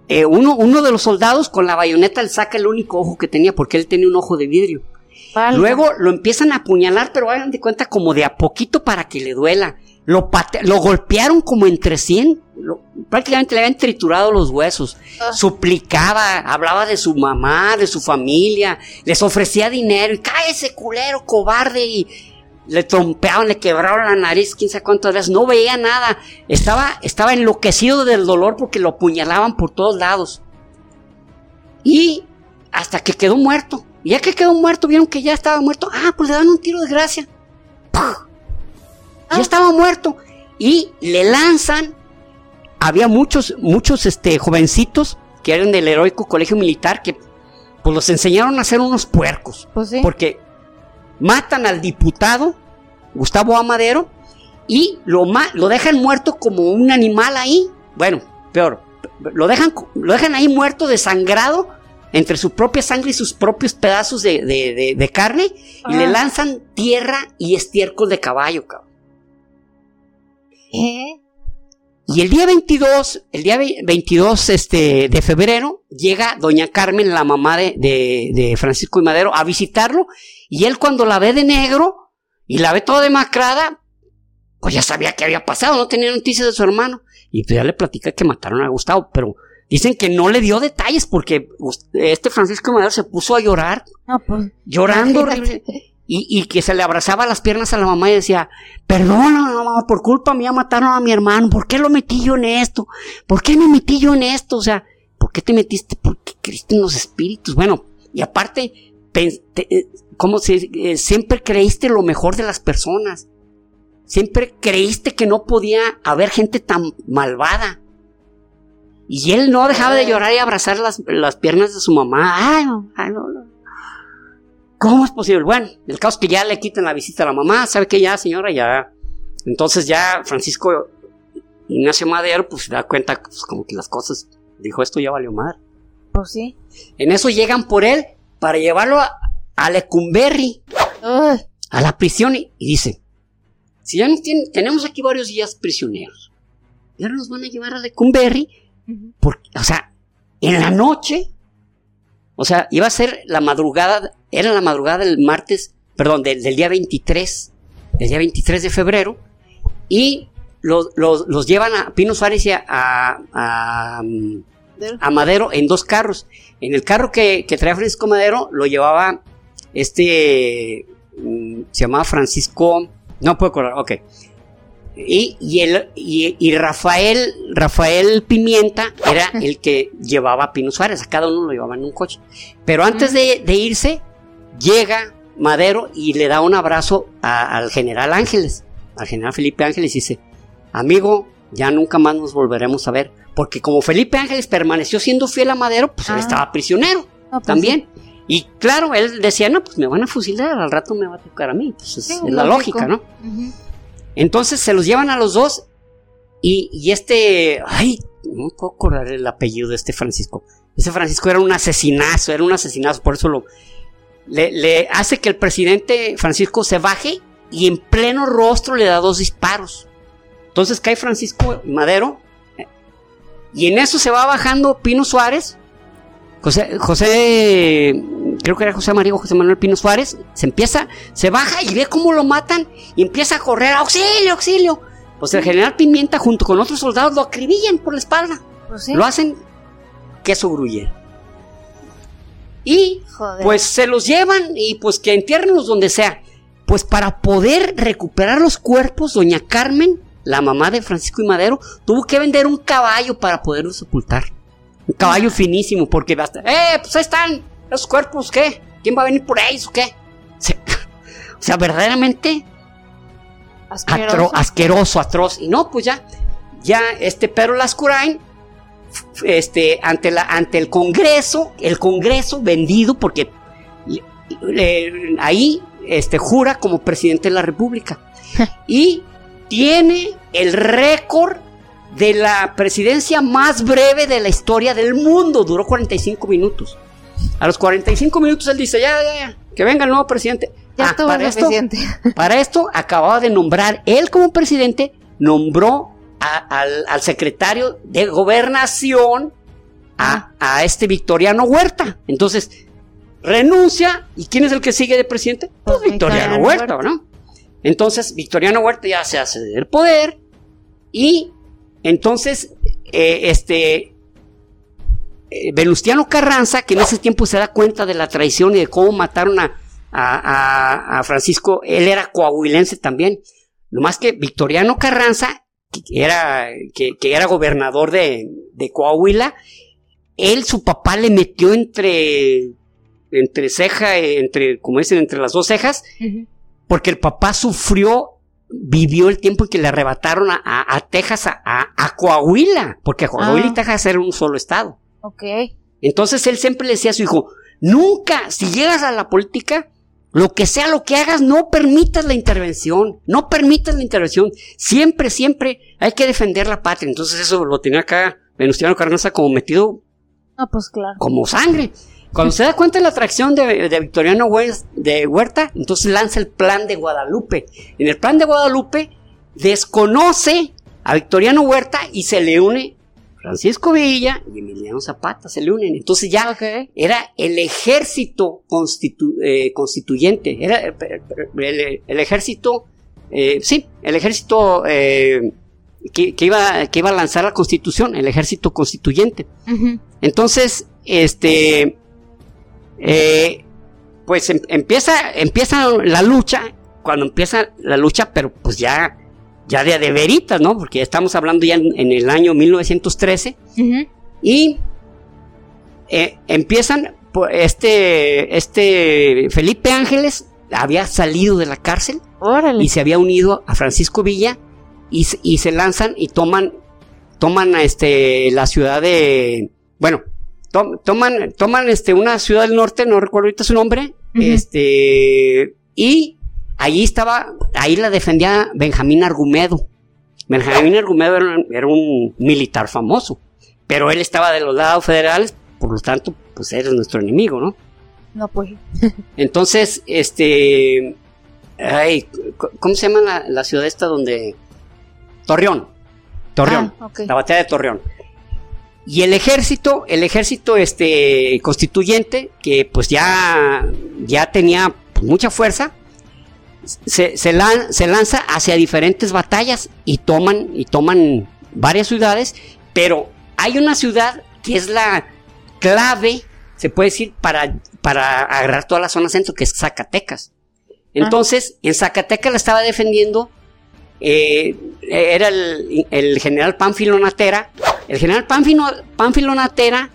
eh, uno, uno de los soldados con la bayoneta le saca el único ojo que tenía porque él tenía un ojo de vidrio. Luego lo empiezan a apuñalar, pero hagan de cuenta como de a poquito para que le duela. Lo, lo golpearon como entre 100, prácticamente le habían triturado los huesos. Ah. Suplicaba, hablaba de su mamá, de su familia, les ofrecía dinero y ese culero, cobarde y le trompeaban, le quebraron la nariz, quién sabe cuántas veces, no veía nada, estaba, estaba enloquecido del dolor porque lo apuñalaban por todos lados. Y hasta que quedó muerto. Y ya que quedó muerto, vieron que ya estaba muerto. Ah, pues le dan un tiro de gracia. Ya estaba muerto. Y le lanzan. Había muchos, muchos este, jovencitos que eran del heroico colegio militar que pues los enseñaron a ser unos puercos. Pues Porque matan al diputado Gustavo Amadero y lo, lo dejan muerto como un animal ahí. bueno, peor, lo dejan, lo dejan ahí muerto, desangrado, entre su propia sangre y sus propios pedazos de, carne, y le lanzan tierra y estiércol de caballo, cabrón. ¿Eh? Y el día 22, el día 22 este, de febrero, llega doña Carmen, la mamá de, de, Francisco y Madero, a visitarlo. Y él cuando la ve de negro y la ve toda demacrada, pues ya sabía qué había pasado, no tenía noticias de su hermano. Y pues ya le platica que mataron a Gustavo, pero dicen que no le dio detalles porque este Francisco y Madero se puso a llorar. Pues, llorando horrible y, que se le abrazaba las piernas a la mamá y decía, perdona mamá, por culpa mía mataron a mi hermano, ¿por qué lo metí yo en esto? ¿Por qué me metí yo en esto? O sea, ¿por qué te metiste? Porque creíste en los espíritus. Bueno, y aparte, eh, como si eh, siempre creíste lo mejor de las personas. Siempre creíste que no podía haber gente tan malvada. Y él no dejaba de llorar y abrazar las, las piernas de su mamá. Ay, ay, no, no. ¿Cómo es posible? Bueno, el caso es que ya le quitan la visita a la mamá, ¿sabe qué? Ya, señora, ya. Entonces ya Francisco Ignacio Madero, pues se da cuenta, pues como que las cosas, dijo, esto ya valió mal. Pues sí. En eso llegan por él para llevarlo a, a Lecumberri, a la prisión, y, dice, si ya tenemos aquí varios días prisioneros, y ahora nos van a llevar a Lecumberri, porque, o sea, en la noche, o sea, iba a ser la madrugada era la madrugada del martes, perdón, del, día 23, del día 23 de febrero, y los, llevan a Pino Suárez y a, a, Madero en dos carros. En el carro que, que traía Francisco Madero lo llevaba este, mm, se llamaba Francisco, no puedo acordar, ok. Y, y, el, y, Rafael, Rafael Pimienta era el que llevaba a Pino Suárez, a cada uno lo llevaba en un coche. Pero antes de, de irse, llega Madero y le da un abrazo al general Ángeles, al general Felipe Ángeles, y dice, amigo, ya nunca más nos volveremos a ver, porque como Felipe Ángeles permaneció siendo fiel a Madero, pues él ah. estaba prisionero pues también. Y claro, él decía, no, pues me van a fusilar, al rato me va a tocar a mí, pues es, la lógica, ¿no? Entonces se los llevan a los dos y, este, ay, no puedo acordar el apellido de este Francisco. Ese Francisco era un asesinazo, era un asesinazo, por eso lo, le, hace que el presidente Francisco se baje y en pleno rostro le da dos disparos. Entonces cae Francisco Madero y en eso se va bajando Pino Suárez. José, José, creo que era José María José Manuel Pino Suárez, se empieza, se baja y ve cómo lo matan y empieza a correr, auxilio, auxilio. Pues el general Pimienta junto con otros soldados lo acribillan por la espalda. Pues lo hacen queso gruyere. Y pues se los llevan y pues que entiérrenlos donde sea. Pues para poder recuperar los cuerpos, doña Carmen, la mamá de Francisco y Madero, tuvo que vender un caballo para poderlos sepultar. Un caballo finísimo, porque basta. ¡Eh! Pues ahí están los cuerpos, ¿qué? ¿Quién va a venir por ellos o qué? O sea, verdaderamente asqueroso. asqueroso, atroz. Y no, pues ya, ya este Pedro Lascurain este, ante, la, ante el Congreso, el Congreso vendido porque ahí este, jura como presidente de la República. y tiene el récord de la presidencia más breve de la historia del mundo. Duró 45 minutos. A los 45 minutos él dice, ya, ya, ya, que venga el nuevo presidente. Ya ah, para, esto, para esto acababa de nombrar, él como presidente, nombró al, secretario de gobernación, a, este Victoriano Huerta. Entonces, renuncia, ¿y quién es el que sigue de presidente? Pues, pues Victoriano, Huerta, ¿no? Entonces, Victoriano Huerta ya se hace del poder y entonces, eh, este, eh, Venustiano Carranza, que en ese tiempo se da cuenta de la traición y de cómo mataron a, a, a Francisco, él era coahuilense también, más que Victoriano Carranza que era, que, era gobernador de, Coahuila, él, su papá le metió entre, entre ceja, entre, como dicen, entre las dos cejas, porque el papá sufrió, vivió el tiempo en que le arrebataron a, Texas, a, Coahuila, porque Coahuila y ah. Texas eran un solo estado. Ok. Entonces él siempre le decía a su hijo, nunca, si llegas a la política, Lo que sea lo que hagas, no permitas la intervención, no permitas la intervención. Siempre, siempre hay que defender la patria. Entonces eso lo tenía acá Venustiano Carranza como metido Ah, pues claro. como sangre. Cuando se da cuenta de la atracción de, de Victoriano de Huerta, entonces lanza el plan de Guadalupe. En el plan de Guadalupe desconoce a Victoriano Huerta y se le une Francisco Villa y Emiliano Zapata, se le unen. Entonces ya era el ejército constitu- eh, constituyente, era eh, el, el ejército, eh, sí, el ejército eh, que, que iba, que iba a lanzar la constitución, el ejército constituyente. Entonces, este, pues em- empieza, empieza la lucha, cuando empieza la lucha, pero pues ya, ya de, de veritas, ¿no? Porque ya estamos hablando ya en, en el año 1913 Ujú. y eh, empiezan, pues, este, este Felipe Ángeles había salido de la cárcel Órale. y se había unido a Francisco Villa y, se- y se lanzan y toman toman este la ciudad de bueno to- toman toman este una ciudad del norte no recuerdo ahorita su nombre este y allí estaba ahí la defendía Benjamín Argumedo Benjamín Argumedo era, un- era un militar famoso pero él estaba de los lados federales por lo tanto pues era nuestro enemigo no No, pues. entonces, este. Ay, ¿Cómo se llama la, la ciudad esta donde. Torreón. Torreón. Ah. La batalla de Torreón. Y el ejército, el ejército este, constituyente, que pues ya, ya tenía pues, mucha fuerza, se, se, lan- se lanza hacia diferentes batallas y toman, y toman varias ciudades, pero hay una ciudad que es la clave, se puede decir, para, para agarrar toda la zona centro, que es Zacatecas. Entonces, en Zacatecas la estaba defendiendo, eh, era el, el general Pánfilo Natera. El general Pánfilo, Pánfilo Natera,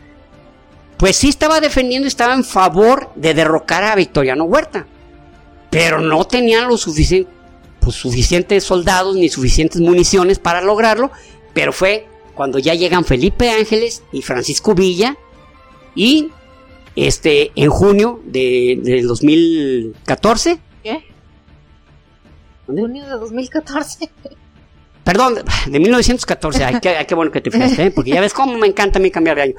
pues sí estaba defendiendo, estaba en favor de derrocar a Victoriano Huerta, pero no tenían los suficien- pues, suficientes soldados ni suficientes municiones para lograrlo, pero fue cuando ya llegan Felipe Ángeles y Francisco Villa y este en junio de, del 2014 ¿Qué? ¿Dónde? Junio de 2014. Perdón, de 1914. Ay, qué, ay, qué bueno que te fijaste, ¿eh? porque ya ves cómo me encanta a mí cambiar de año.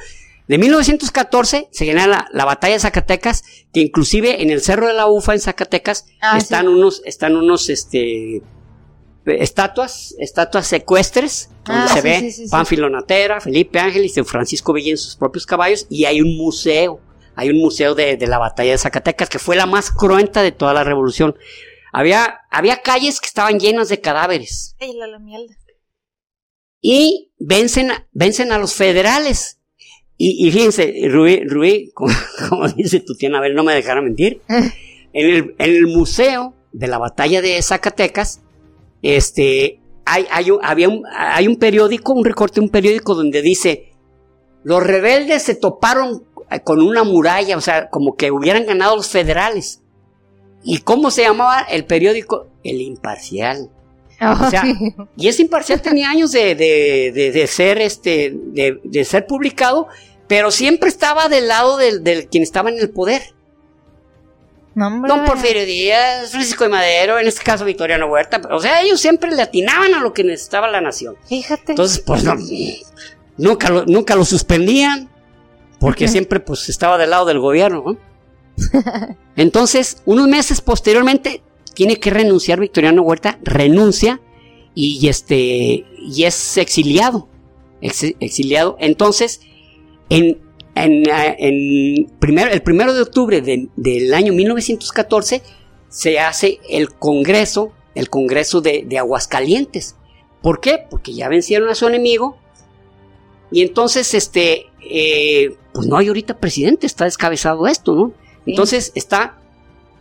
De 1914 se genera la, la batalla de Zacatecas, que inclusive en el Cerro de la Ufa, en Zacatecas, Ah, están sí. unos, están unos, este, estatuas, estatuas secuestres, donde Ah, se sí, ve sí. Pánfilo Natera, Felipe Ángel y San Francisco Villa en sus propios caballos, y hay un museo, hay un museo de, de la batalla de Zacatecas, que fue la más cruenta de toda la revolución. Había, había calles que estaban llenas de cadáveres Ay, la, la mierda. y vencen, vencen a los federales. Y, y fíjense, Rubí, Rubí, como, como dice tu tía, a ver, no me dejara mentir, en el, en el museo de la batalla de Zacatecas, este, hay, hay, un, había un, hay un periódico, un recorte de un periódico donde dice, los rebeldes se toparon eh, con una muralla, o sea, como que hubieran ganado los federales. ¿Y cómo se llamaba el periódico? El Imparcial. O sea, Ay, y ese imparcial tenía años de, de, de- de ser este de, de ser publicado, pero siempre estaba del lado del, del quien estaba en el poder. Don Porfirio Díaz, Francisco de Madero, en este caso Victoriano Huerta. O sea, ellos siempre le atinaban a lo que necesitaba la nación. Fíjate. Entonces, pues no, nunca lo, nunca lo suspendían, porque siempre pues estaba del lado del gobierno. ¿no? Entonces, unos meses posteriormente, tiene que renunciar Victoriano Huerta, renuncia y este y es exiliado. ex- exiliado. Entonces, en, en, en primero, el primero de octubre de- del año 1914 se hace el Congreso, el Congreso de, de Aguascalientes. ¿Por qué? Porque ya vencieron a su enemigo. Y entonces, este, eh, pues no hay ahorita presidente, está descabezado esto, ¿no? Entonces está,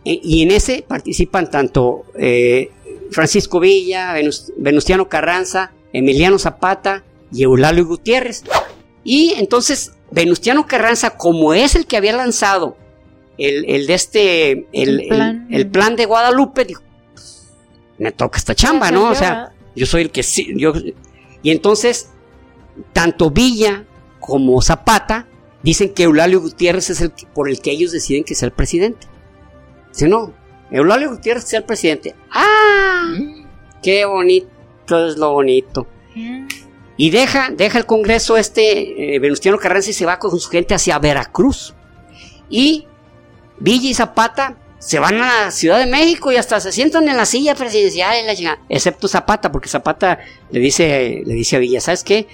eh, y en ese participan tanto eh, Francisco Villa, Venus- Venustiano Carranza, Emiliano Zapata y Eulalio Gutiérrez. Y entonces Venustiano Carranza, como es el que había lanzado el, el de este, el, El plan. el plan de Guadalupe, dijo, "Pues, me toca esta chamba, ¿no? O sea, yo soy el que sí, yo, y entonces, tanto Villa como Zapata dicen que Eulalio Gutiérrez es el que- por el que ellos deciden que sea el presidente. Dice, no, Eulalio Gutiérrez sea el presidente. ¡Ah! Mm. ¡Qué bonito es lo bonito! Y deja, deja el Congreso este, eh, Venustiano Carranza, y se va con su gente hacia Veracruz. Y Villa y Zapata se van a la Ciudad de México y hasta se sientan en la silla presidencial, excepto Zapata, porque Zapata le dice, le dice a Villa, ¿sabes qué?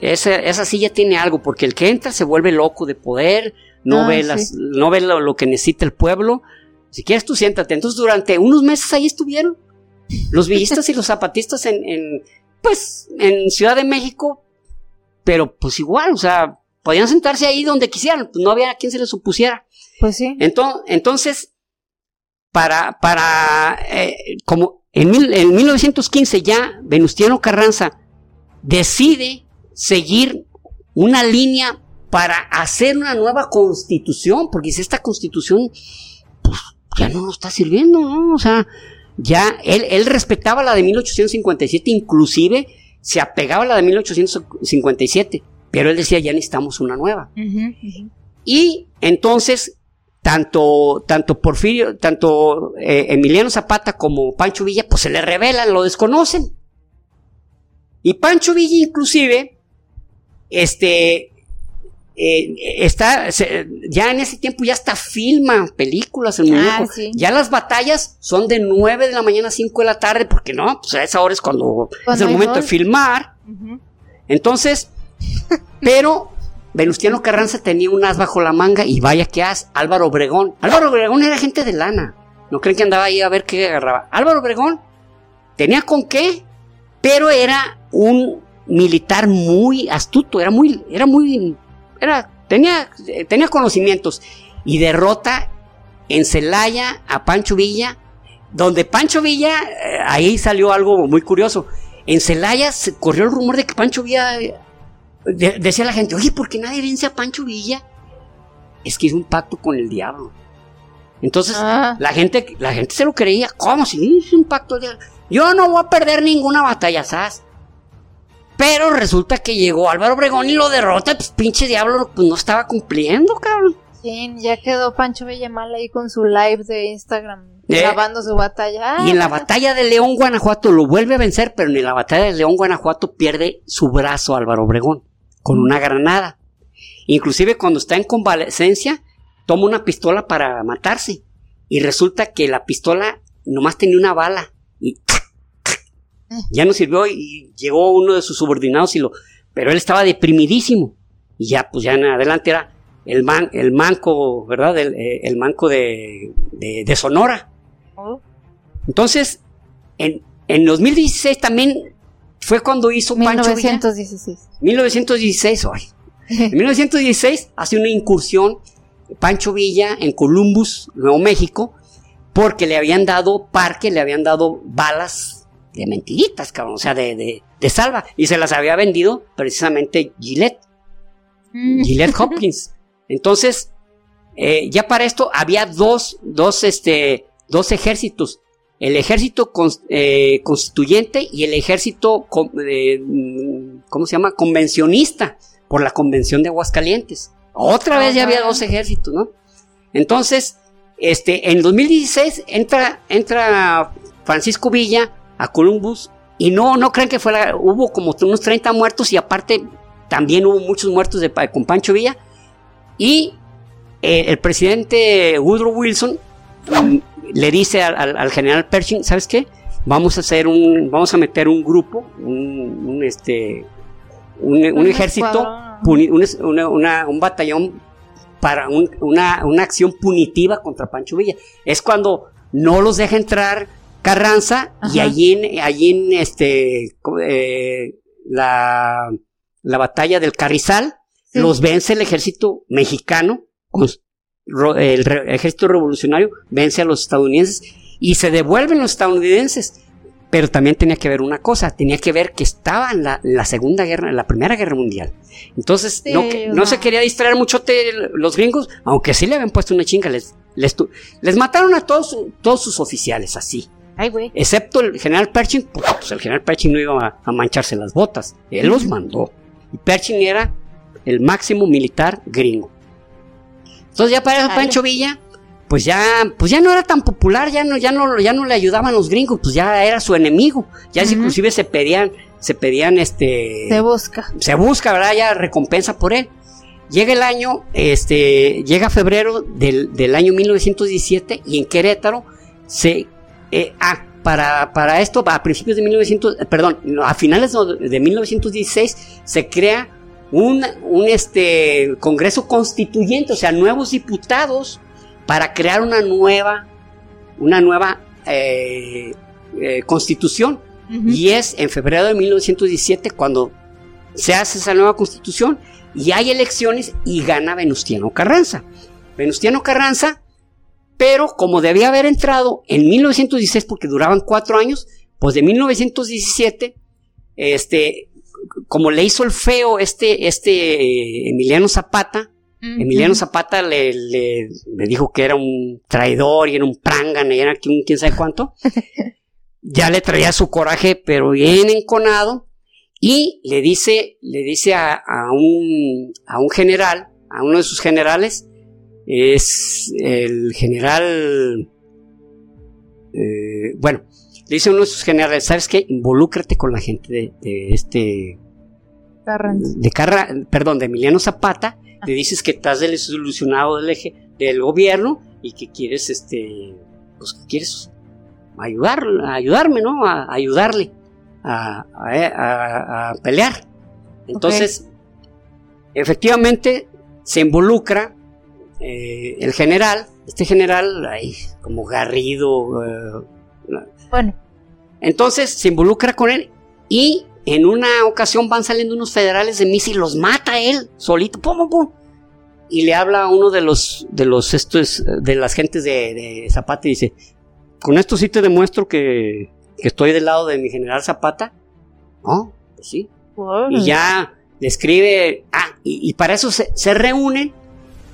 Esa, esa silla tiene algo, porque el que entra se vuelve loco de poder, no ah, ve, las, no ve lo, que necesita el pueblo. Si quieres tú siéntate. Entonces durante unos meses ahí estuvieron los villistas y los zapatistas en, en, pues, en Ciudad de México, pero pues igual, o sea, podían sentarse ahí donde quisieran, pues no había quien se les opusiera. Pues sí. Entonces, entonces para, para, eh, como en, en 1915 ya Venustiano Carranza decide seguir una línea para hacer una nueva constitución, porque si esta constitución, pues ya no nos está sirviendo, ¿no? O sea, ya él, él respetaba la de 1857, inclusive se apegaba a la de 1857, pero él decía, ya necesitamos una nueva. Y entonces tanto, tanto Porfirio, tanto eh, Emiliano Zapata como Pancho Villa, pues se le revelan, lo desconocen. Y Pancho Villa inclusive, este, eh, está, ya en ese tiempo ya hasta filma películas el ah, Ya las batallas son de 9 de la mañana a 5 de la tarde, porque no, pues a esa hora es cuando, es el momento de filmar. Entonces, pero Venustiano Carranza tenía un as bajo la manga y vaya que as, Álvaro Obregón. Álvaro Obregón era gente de lana. No creen que andaba ahí a ver qué agarraba. Álvaro Obregón tenía con qué, pero era un militar muy astuto, era muy, era muy, era, tenía, tenía conocimientos y derrota en Celaya a Pancho Villa, donde Pancho Villa, eh, ahí salió algo muy curioso. En Celaya se corrió el rumor de que Pancho Villa decía la gente, oye, ¿por qué nadie vence a Pancho Villa? Es que hizo un pacto con el diablo. Entonces, ah. la gente, la gente se lo creía. ¿Cómo? Si hizo un pacto de Yo no voy a perder ninguna batalla, ¿sabes? Pero resulta que llegó Álvaro Obregón y lo derrota, pues pinche diablo, pues no estaba cumpliendo, cabrón. Sí, ya quedó Pancho Villa mal ahí con su live de Instagram, eh, grabando su batalla. y en la batalla de León, Guanajuato, lo vuelve a vencer, pero en la batalla de León, Guanajuato, pierde su brazo Álvaro Obregón con una granada. Inclusive cuando está en convalecencia, toma una pistola para matarse. Y resulta que la pistola nomás tenía una bala. Y ya no sirvió y llegó uno de sus subordinados y lo... Pero él estaba deprimidísimo. Y ya, pues ya en adelante era el, man, el manco, ¿verdad? El, eh, el manco de, de, Sonora. Oh. Entonces, en, en 2016 también fue cuando hizo Pancho 1916. 1916, hoy. En 1916 hace una incursión Pancho Villa en Columbus, Nuevo México, porque le habían dado parque, le habían dado balas de mentiritas, cabrón, o sea, de, de, salva, y se las había vendido precisamente Gillette, mm. Gillette Hopkins. Entonces, eh, ya para esto había dos, dos, este, dos ejércitos el ejército eh, constituyente y el ejército, eh, ¿cómo se llama? Convencionista por la Convención de Aguascalientes. Otra vez ya había dos ejércitos, ¿no? Entonces, este, en 2016 entra, entra Francisco Villa a Columbus y no, no creen que fuera, hubo como unos 30 muertos y aparte también hubo muchos muertos de, con Pancho Villa y eh, el presidente Woodrow Wilson le dice al, general Pershing, ¿sabes qué? Vamos a hacer un, vamos a meter un grupo, un, este, un, ejército, un batallón para una, acción punitiva contra Pancho Villa. Es cuando no los deja entrar Carranza y allí en, allí en este, eh, la, la batalla del Carrizal, los vence el ejército mexicano el, ejército revolucionario vence a los estadounidenses y se devuelven los estadounidenses. Pero también tenía que ver una cosa, tenía que ver que estaba en la, Segunda Guerra, en la Primera Guerra Mundial. Entonces, no, no, se quería distraer mucho los gringos, aunque sí le habían puesto una chinga. Les, les, les mataron a todos, todos sus oficiales, así. Excepto el general Pershing, pues el general Pershing no iba a, mancharse las botas. Él los mandó. Y Pershing era el máximo militar gringo. Entonces ya para Pancho Villa, pues ya, pues ya no era tan popular, ya no, ya no, ya no le ayudaban los gringos, pues ya era su enemigo. Ya inclusive se pedían, se pedían este. Se busca. Se busca, ¿verdad? Ya recompensa por él. Llega el año, este, llega febrero del, del año 1917 y en Querétaro se, eh, ah, para, para esto, a principios de 1900, perdón, a finales de 1916 se crea un, un este, Congreso Constituyente, o sea, nuevos diputados para crear una nueva, una nueva eh, eh, constitución. Y es en febrero de 1917 cuando se hace esa nueva constitución y hay elecciones y gana Venustiano Carranza. Venustiano Carranza, pero como debía haber entrado en 1916 porque duraban cuatro años, pues de 1917, este, como le hizo el feo este, este Emiliano Zapata, Emiliano Zapata le, le, dijo que era un traidor y era un prangan y era un quién sabe cuánto. ya le traía su coraje, pero bien enconado. Y le dice, le dice a, un, a un general, a uno de sus generales, es el general, eh, bueno, le dice a uno de sus generales, ¿sabes qué? Involúcrate con la gente de, este... De Carra, perdón, de Emiliano Zapata le dices que estás desilusionado del eje del gobierno y que quieres, este, pues que quieres ayudar, ayudarme, ¿no? A, ayudarle a, pelear. Entonces, efectivamente, se involucra eh, el general, este general, ahí, como Garrido. Eh, bueno. Entonces se involucra con él y en una ocasión van saliendo unos federales de misa y los mata él, solito, pum, pum, Y le habla a uno de los, de los, estos, de las gentes de, Zapata y dice, con esto sí te demuestro que, estoy del lado de mi general Zapata. No, pues sí. Y ya le escribe, ah, y, para eso se, se, reúnen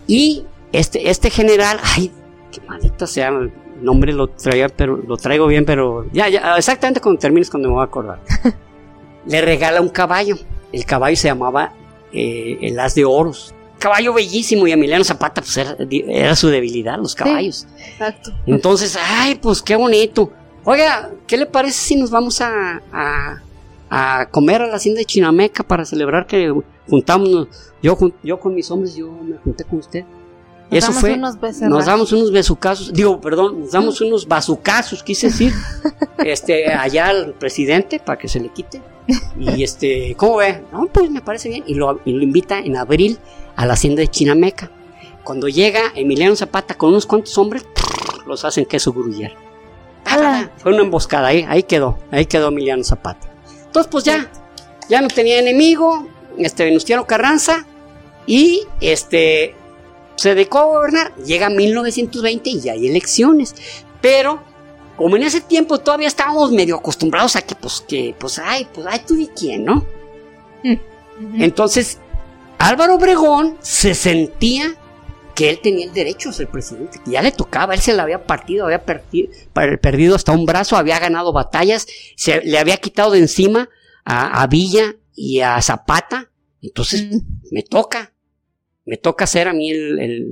y este, este general, ay, qué maldita sea, el nombre lo traía, pero lo traigo bien, pero ya, ya, exactamente cuando termines cuando me voy a acordar. le regala un caballo. El caballo se llamaba eh, el As de Oros. Caballo bellísimo y Emiliano Zapata pues era, su debilidad, los caballos. exacto. Entonces, ay, pues qué bonito. Oiga, ¿qué le parece si nos vamos a, a, comer a la hacienda de Chinameca para celebrar que juntamos, yo, yo con mis hombres, yo me junté con usted? Nos Eso fue. nos damos unos besucazos, digo, perdón, nos damos unos bazucazos, quise decir, este, allá al presidente para que se le quite. Y este, ¿cómo ve? No, pues me parece bien. Y lo, invita en abril a la hacienda de Chinameca. Cuando llega Emiliano Zapata con unos cuantos hombres, los hacen queso gruyere. Fue una emboscada ahí, ahí quedó, ahí quedó Emiliano Zapata. Entonces, pues ya, ya no tenía enemigo, este Venustiano Carranza, y este se dedicó a gobernar. Llega 1920 y ya hay elecciones. Pero, como en ese tiempo todavía estábamos medio acostumbrados a que, pues, que, pues, ay, pues, ay, tú y quién, ¿no? Mm. Entonces, Álvaro Obregón se sentía que él tenía el derecho a ser presidente, que ya le tocaba, él se le había partido, había perdido, hasta un brazo, había ganado batallas, se le había quitado de encima a, Villa y a Zapata, entonces mm. me toca me toca ser a mí el,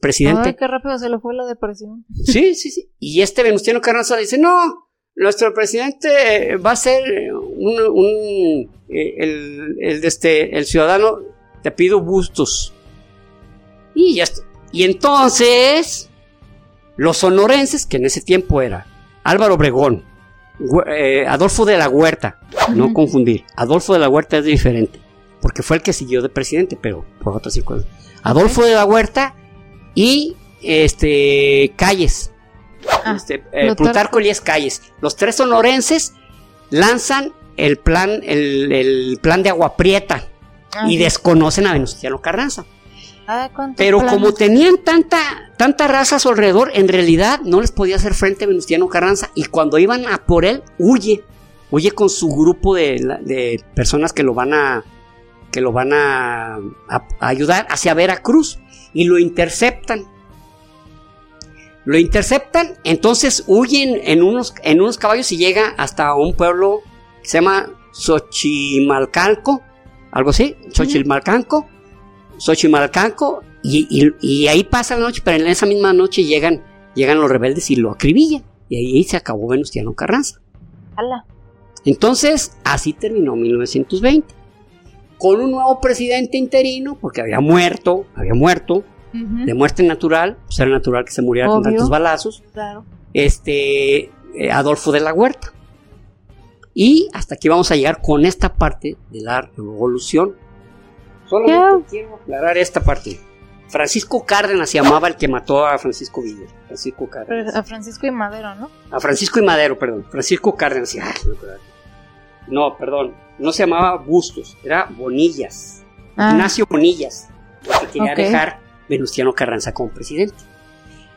presidente. Ay, qué rápido se le fue la depresión. Sí, sí, sí. Y este Venustiano Carranza dice, no, nuestro presidente va a ser un, eh, el, el, este, el ciudadano, te pido bustos. Y ya está. Y entonces, los sonorenses, que en ese tiempo era Álvaro Obregón, eh, Adolfo de la Huerta, no confundir, Adolfo de la Huerta es diferente porque fue el que siguió de presidente, pero por otras circunstancias. Adolfo de la Huerta y este Calles. Ah, este, eh, Plutarco Elías Calles. Los tres sonorenses lanzan el plan, el, plan de Agua Prieta ah, y desconocen a Venustiano Carranza. Ah, pero como tenían tanta, tanta raza a su alrededor, en realidad no les podía hacer frente a Venustiano Carranza y cuando iban a por él, huye. Huye con su grupo de personas que lo van a, que lo van a, ayudar hacia Veracruz y lo interceptan. Lo interceptan, entonces huyen en unos, en unos caballos y llega hasta un pueblo que se llama Xochimalcanco, algo así, Xochimalcanco. Xochimalcanco Y, ahí pasa la noche, pero en esa misma noche llegan, llegan los rebeldes y lo acribillan. Y ahí se acabó Venustiano Carranza. Entonces, así terminó 1920. Con un nuevo presidente interino, porque había muerto, había muerto, de muerte natural, pues era natural que se muriera con tantos balazos. Claro. Este, eh, Adolfo de la Huerta. Y hasta aquí vamos a llegar con esta parte de la revolución. Solamente quiero aclarar esta parte. Francisco Cárdenas se llamaba el que mató a Francisco Villa. Francisco Cárdenas. A Francisco y Madero, ¿no? A Francisco y Madero, perdón. Francisco Cárdenas. no, perdón. No se llamaba Bustos, era Bonillas. Ah. Ignacio Bonillas. que quería dejar Venustiano Carranza como presidente.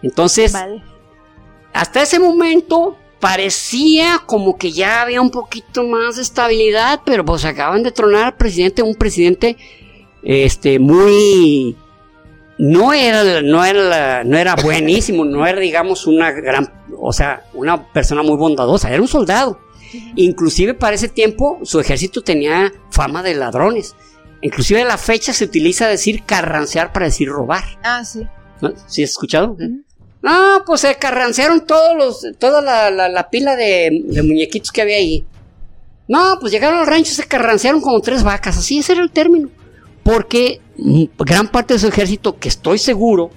Entonces, hasta ese momento parecía como que ya había un poquito más de estabilidad, pero pues acaban de tronar al presidente, un presidente este muy no era, no era, no era buenísimo, no era, digamos, una gran, o sea, una persona muy bondadosa, era un soldado. Inclusive para ese tiempo su ejército tenía fama de ladrones. Inclusive la fecha se utiliza decir carrancear para decir robar. Ah, sí. ¿Sí has escuchado? No, pues se carrancearon todos los, toda la, pila de, de, muñequitos que había ahí. No, pues llegaron al rancho y se carrancearon como tres vacas, así ese era el término porque gran parte de su ejército, que estoy seguro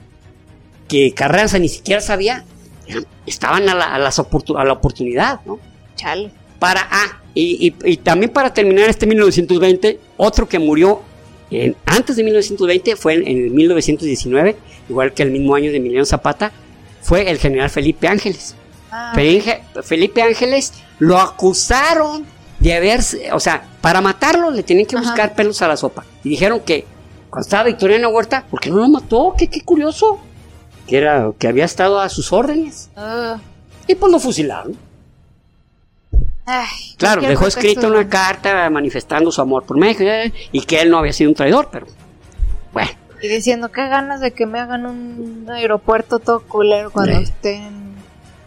que Carranza ni siquiera sabía, estaban a la, a la oportunidad, ¿no? Chale. Para, ah, y, también para terminar este 1920, otro que murió antes de 1920 fue en, en, 1919, igual que el mismo año de Emiliano Zapata, fue el general Felipe Ángeles. Ah. Felipe Ángeles lo acusaron de haberse, o sea, para matarlo le tenían que buscar pelos a la sopa. Y dijeron que cuando estaba Victoriano Huerta, ¿por qué no lo mató? Qué, qué curioso. Que era, que había estado a sus órdenes. Ah. Y pues lo fusilaron. claro, dejó escrita una carta manifestando su amor por México eh, y que él no había sido un traidor, pero bueno. Y diciendo, qué ganas de que me hagan un aeropuerto todo culero cuando estén,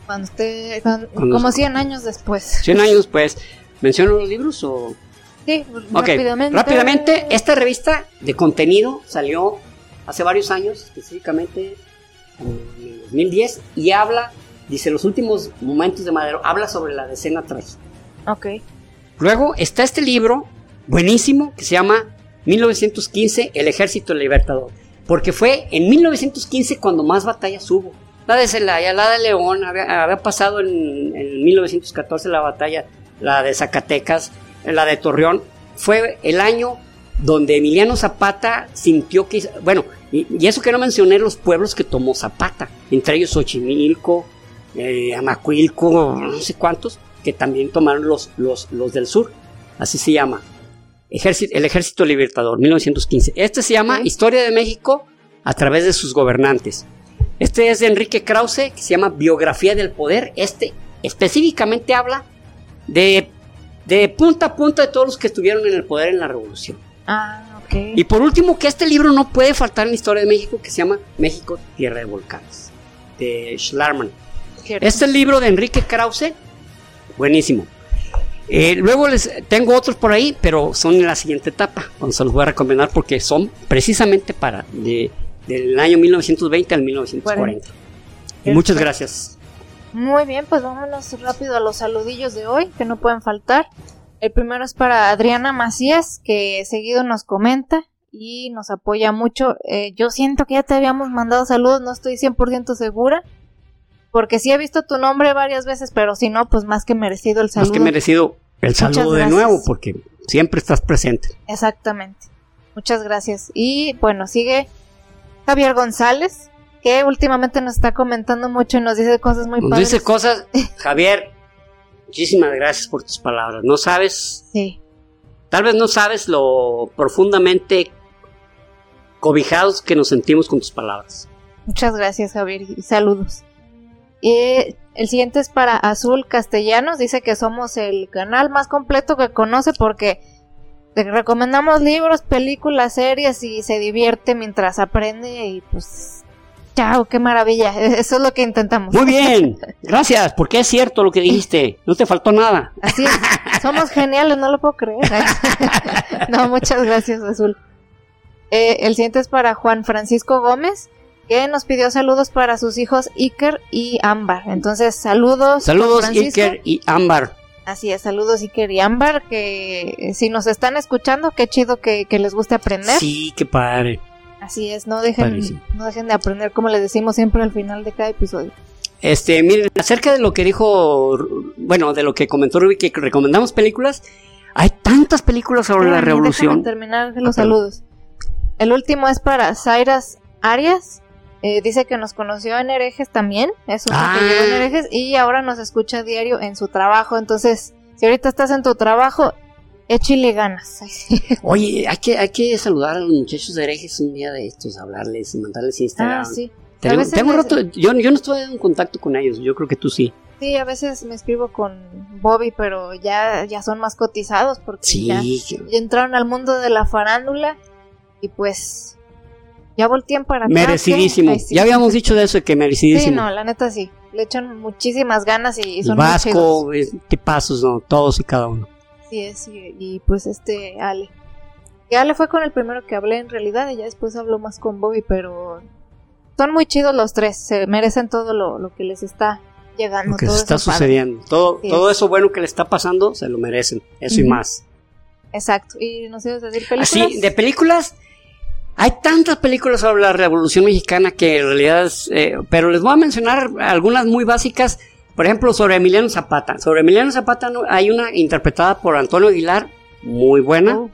cuando esté, como 100 años después. 100 años después. ¿Menciono los libros o...? Sí, rápidamente. Rápidamente, esta revista de contenido salió hace varios años, específicamente en 2010, y habla, dice, los últimos momentos de Madero, habla sobre la decena trágica. Ok. Luego está este libro, buenísimo, que se llama 1915, El Ejército Libertador, porque fue en 1915 cuando más batallas hubo. La de Celaya, la de León, había, pasado en, en 1914 la batalla la de Zacatecas, la de Torreón, fue el año donde Emiliano Zapata sintió que, bueno, y, eso que no mencioné los pueblos que tomó Zapata, entre ellos Xochimilco, eh, Amacuilco, no sé cuántos, que también tomaron los, los, los del sur, así se llama, Ejército, el Ejército Libertador, 1915. Este se llama Historia de México a través de sus gobernantes. Este es de Enrique Krause, que se llama Biografía del Poder. Este específicamente habla de, punta a punta de todos los que estuvieron en el poder en la revolución. Ah, ok. Y por último, que este libro no puede faltar en la historia de México, que se llama México, Tierra de Volcanes, de Schlarman. Este libro de Enrique Krause, buenísimo. Eh, luego les tengo otros por ahí, pero son en la siguiente etapa, cuando se los voy a recomendar porque son precisamente para del año 1920 al 1940. muchas gracias. Muy bien, pues vámonos rápido a los saludillos de hoy, que no pueden faltar. El primero es para Adriana Macías, que seguido nos comenta y nos apoya mucho. Eh, yo siento que ya te habíamos mandado saludos, no estoy 100% segura. Porque sí he visto tu nombre varias veces, pero si no, pues más que merecido el saludo. Más que merecido el saludo de nuevo, porque siempre estás presente. Exactamente. Muchas gracias. Y bueno, sigue Javier González, que últimamente nos está comentando mucho y nos dice cosas muy nos dice cosas, Javier, muchísimas gracias por tus palabras. No sabes, sí. tal vez no sabes lo profundamente cobijados que nos sentimos con tus palabras. Muchas gracias, Javier, y saludos. Y el siguiente es para Azul Castellanos, dice que somos el canal más completo que conoce porque recomendamos libros, películas, series y se divierte mientras aprende y pues Chao, qué maravilla. Eso es lo que intentamos. Muy bien, gracias, porque es cierto lo que dijiste. No te faltó nada. Así es. Somos geniales, no lo puedo creer. no, muchas gracias, Azul. Eh, el siguiente es para Juan Francisco Gómez, que nos pidió saludos para sus hijos Iker y Ámbar. Entonces, saludos. Saludos Iker y Ámbar. Así es, saludos Iker y Ámbar, que si nos están escuchando, qué chido que, les guste aprender. Sí, qué padre. Así es, no dejen, no dejen de aprender, como les decimos siempre al final de cada episodio. Este, miren, acerca de lo que dijo, bueno, de lo que comentó Ruby, que recomendamos películas, hay tantas películas sobre la revolución. terminar los saludos. El último es para Cyrus Arias. Eh, dice que nos conoció en herejes también. Es un ah. en herejes y ahora nos escucha diario en su trabajo. Entonces, si ahorita estás en tu trabajo, échale ganas. Oye, hay que, hay que saludar a los muchachos de herejes un día de estos, hablarles, mandarles Instagram. Ah, sí. Tengo, un rato, yo, yo no estoy en contacto con ellos, yo creo que tú sí. Sí, a veces me escribo con Bobby, pero ya, ya son más cotizados porque ya, entraron al mundo de la farándula y pues ya voltean para atrás. Merecidísimo. Ya habíamos dicho de eso, que merecidísimo. Sí, no, la neta sí. Le echan muchísimas ganas y son Vasco, muy pasos, ¿no? Todos y cada uno. Sí, sí, y pues este Ale. Y Ale fue con el primero que hablé en realidad y ya después habló más con Bobby, pero son muy chidos los tres, se merecen todo lo, que les está llegando. Lo que está sucediendo. Todo, todo eso bueno que le está pasando, se lo merecen. Eso y más. Exacto. ¿Y no sé decir películas? Sí, de películas hay tantas películas sobre la Revolución Mexicana que en realidad es, eh, pero les voy a mencionar algunas muy básicas. Por ejemplo, sobre Emiliano Zapata. Sobre Emiliano Zapata hay una interpretada por Antonio Aguilar, muy buena. Oh.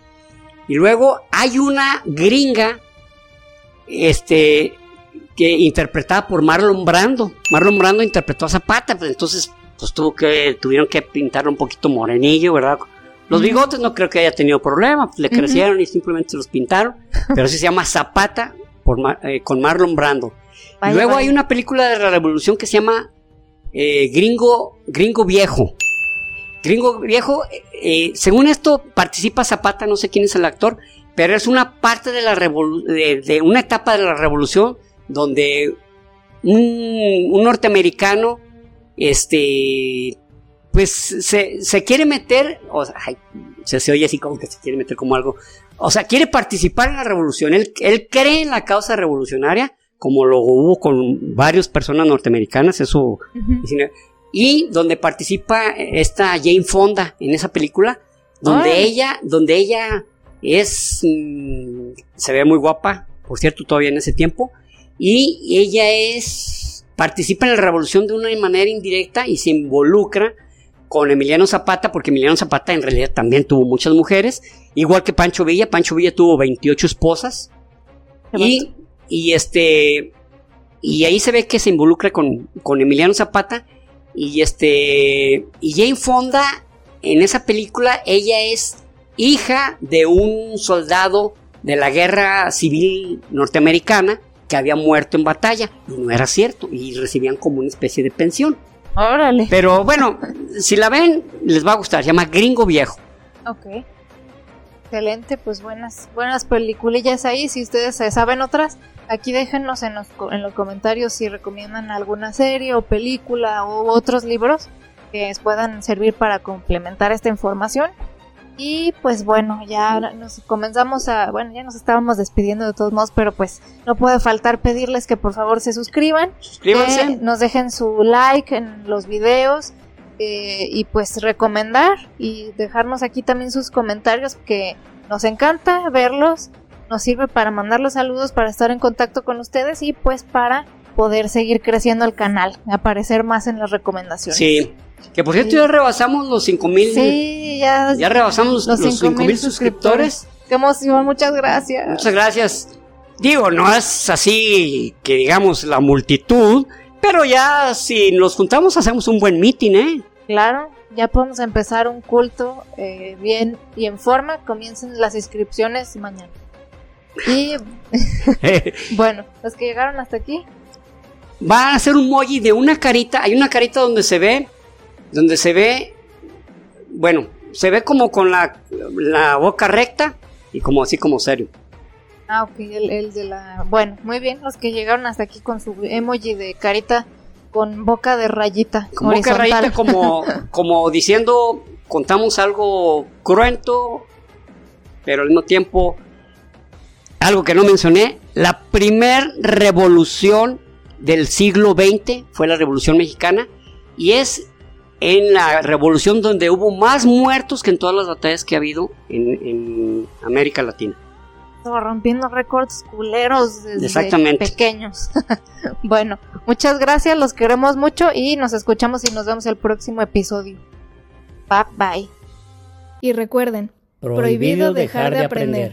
Y luego hay una gringa, este, que interpretada por Marlon Brando. Marlon Brando interpretó a Zapata, pues entonces, pues tuvo que, tuvieron que pintarlo un poquito morenillo, ¿verdad? Los bigotes no creo que haya tenido problema, pues, le crecieron y simplemente los pintaron, pero sí se llama Zapata por, eh, con Marlon Brando. Luego hay una película de la Revolución que se llama eh, Gringo, Gringo Viejo. Gringo Viejo, eh, según esto participa Zapata, no sé quién es el actor, pero es una parte de la de, una etapa de la Revolución donde un, norteamericano este pues se, se quiere meter, o sea, se, oye así como que se quiere meter como algo, o sea, quiere participar en la revolución, él, él cree en la causa revolucionaria, como lo hubo con varias personas norteamericanas, eso, y donde participa esta Jane Fonda en esa película, donde ella, donde ella es, mm, se ve muy guapa, por cierto, todavía en ese tiempo, y ella es, participa en la revolución de una manera indirecta y se involucra con Emiliano Zapata, porque Emiliano Zapata en realidad también tuvo muchas mujeres, igual que Pancho Villa. Pancho Villa tuvo 28 esposas. Y, y, este. Y ahí se ve que se involucra con, con Emiliano Zapata. Y este. Y Jane Fonda, en esa película, ella es hija de un soldado de la guerra civil norteamericana que había muerto en batalla. Y no era cierto. Y recibían como una especie de pensión. Órale. Pero bueno, si la ven, les va a gustar. Se llama Gringo Viejo. Ok. Excelente, pues buenas, buenas peliculillas ahí. Si ustedes saben otras, aquí déjenos en los, en los comentarios si recomiendan alguna serie o película u otros libros que les puedan servir para complementar esta información. Y pues bueno, ya nos comenzamos a, bueno, ya nos estábamos despidiendo de todos modos, pero pues no puede faltar pedirles que por favor se suscriban, Suscríbanse. nos dejen su like en los videos eh, y pues recomendar y dejarnos aquí también sus comentarios que nos encanta verlos, nos sirve para mandar los saludos, para estar en contacto con ustedes y pues para poder seguir creciendo el canal, aparecer más en las recomendaciones. Sí. Que por cierto ya rebasamos los 5000. Sí, ya. Ya rebasamos los, 5000 suscriptores. Qué emoción, muchas gracias. Muchas gracias. Digo, no es así que digamos la multitud, pero ya si nos juntamos hacemos un buen meeting, ¿eh? Claro, ya podemos empezar un culto eh, bien y en forma. Comiencen las inscripciones mañana. Y bueno, los que llegaron hasta aquí. Va a ser un moji de una carita. Hay una carita donde se ve donde se ve, bueno, se ve como con la, boca recta y como así como serio. Ah, ok, el, de la... Bueno, muy bien, los que llegaron hasta aquí con su emoji de carita con boca de rayita. Con boca de rayita como, como diciendo, contamos algo cruento, pero al mismo tiempo algo que no mencioné, la primer revolución del siglo XX fue la Revolución Mexicana y es en la revolución donde hubo más muertos que en todas las batallas que ha habido en, América Latina. Rompiendo récords culeros desde pequeños. bueno, muchas gracias, los queremos mucho y nos escuchamos y nos vemos el próximo episodio. Bye bye. Y recuerden, prohibido dejar de aprender.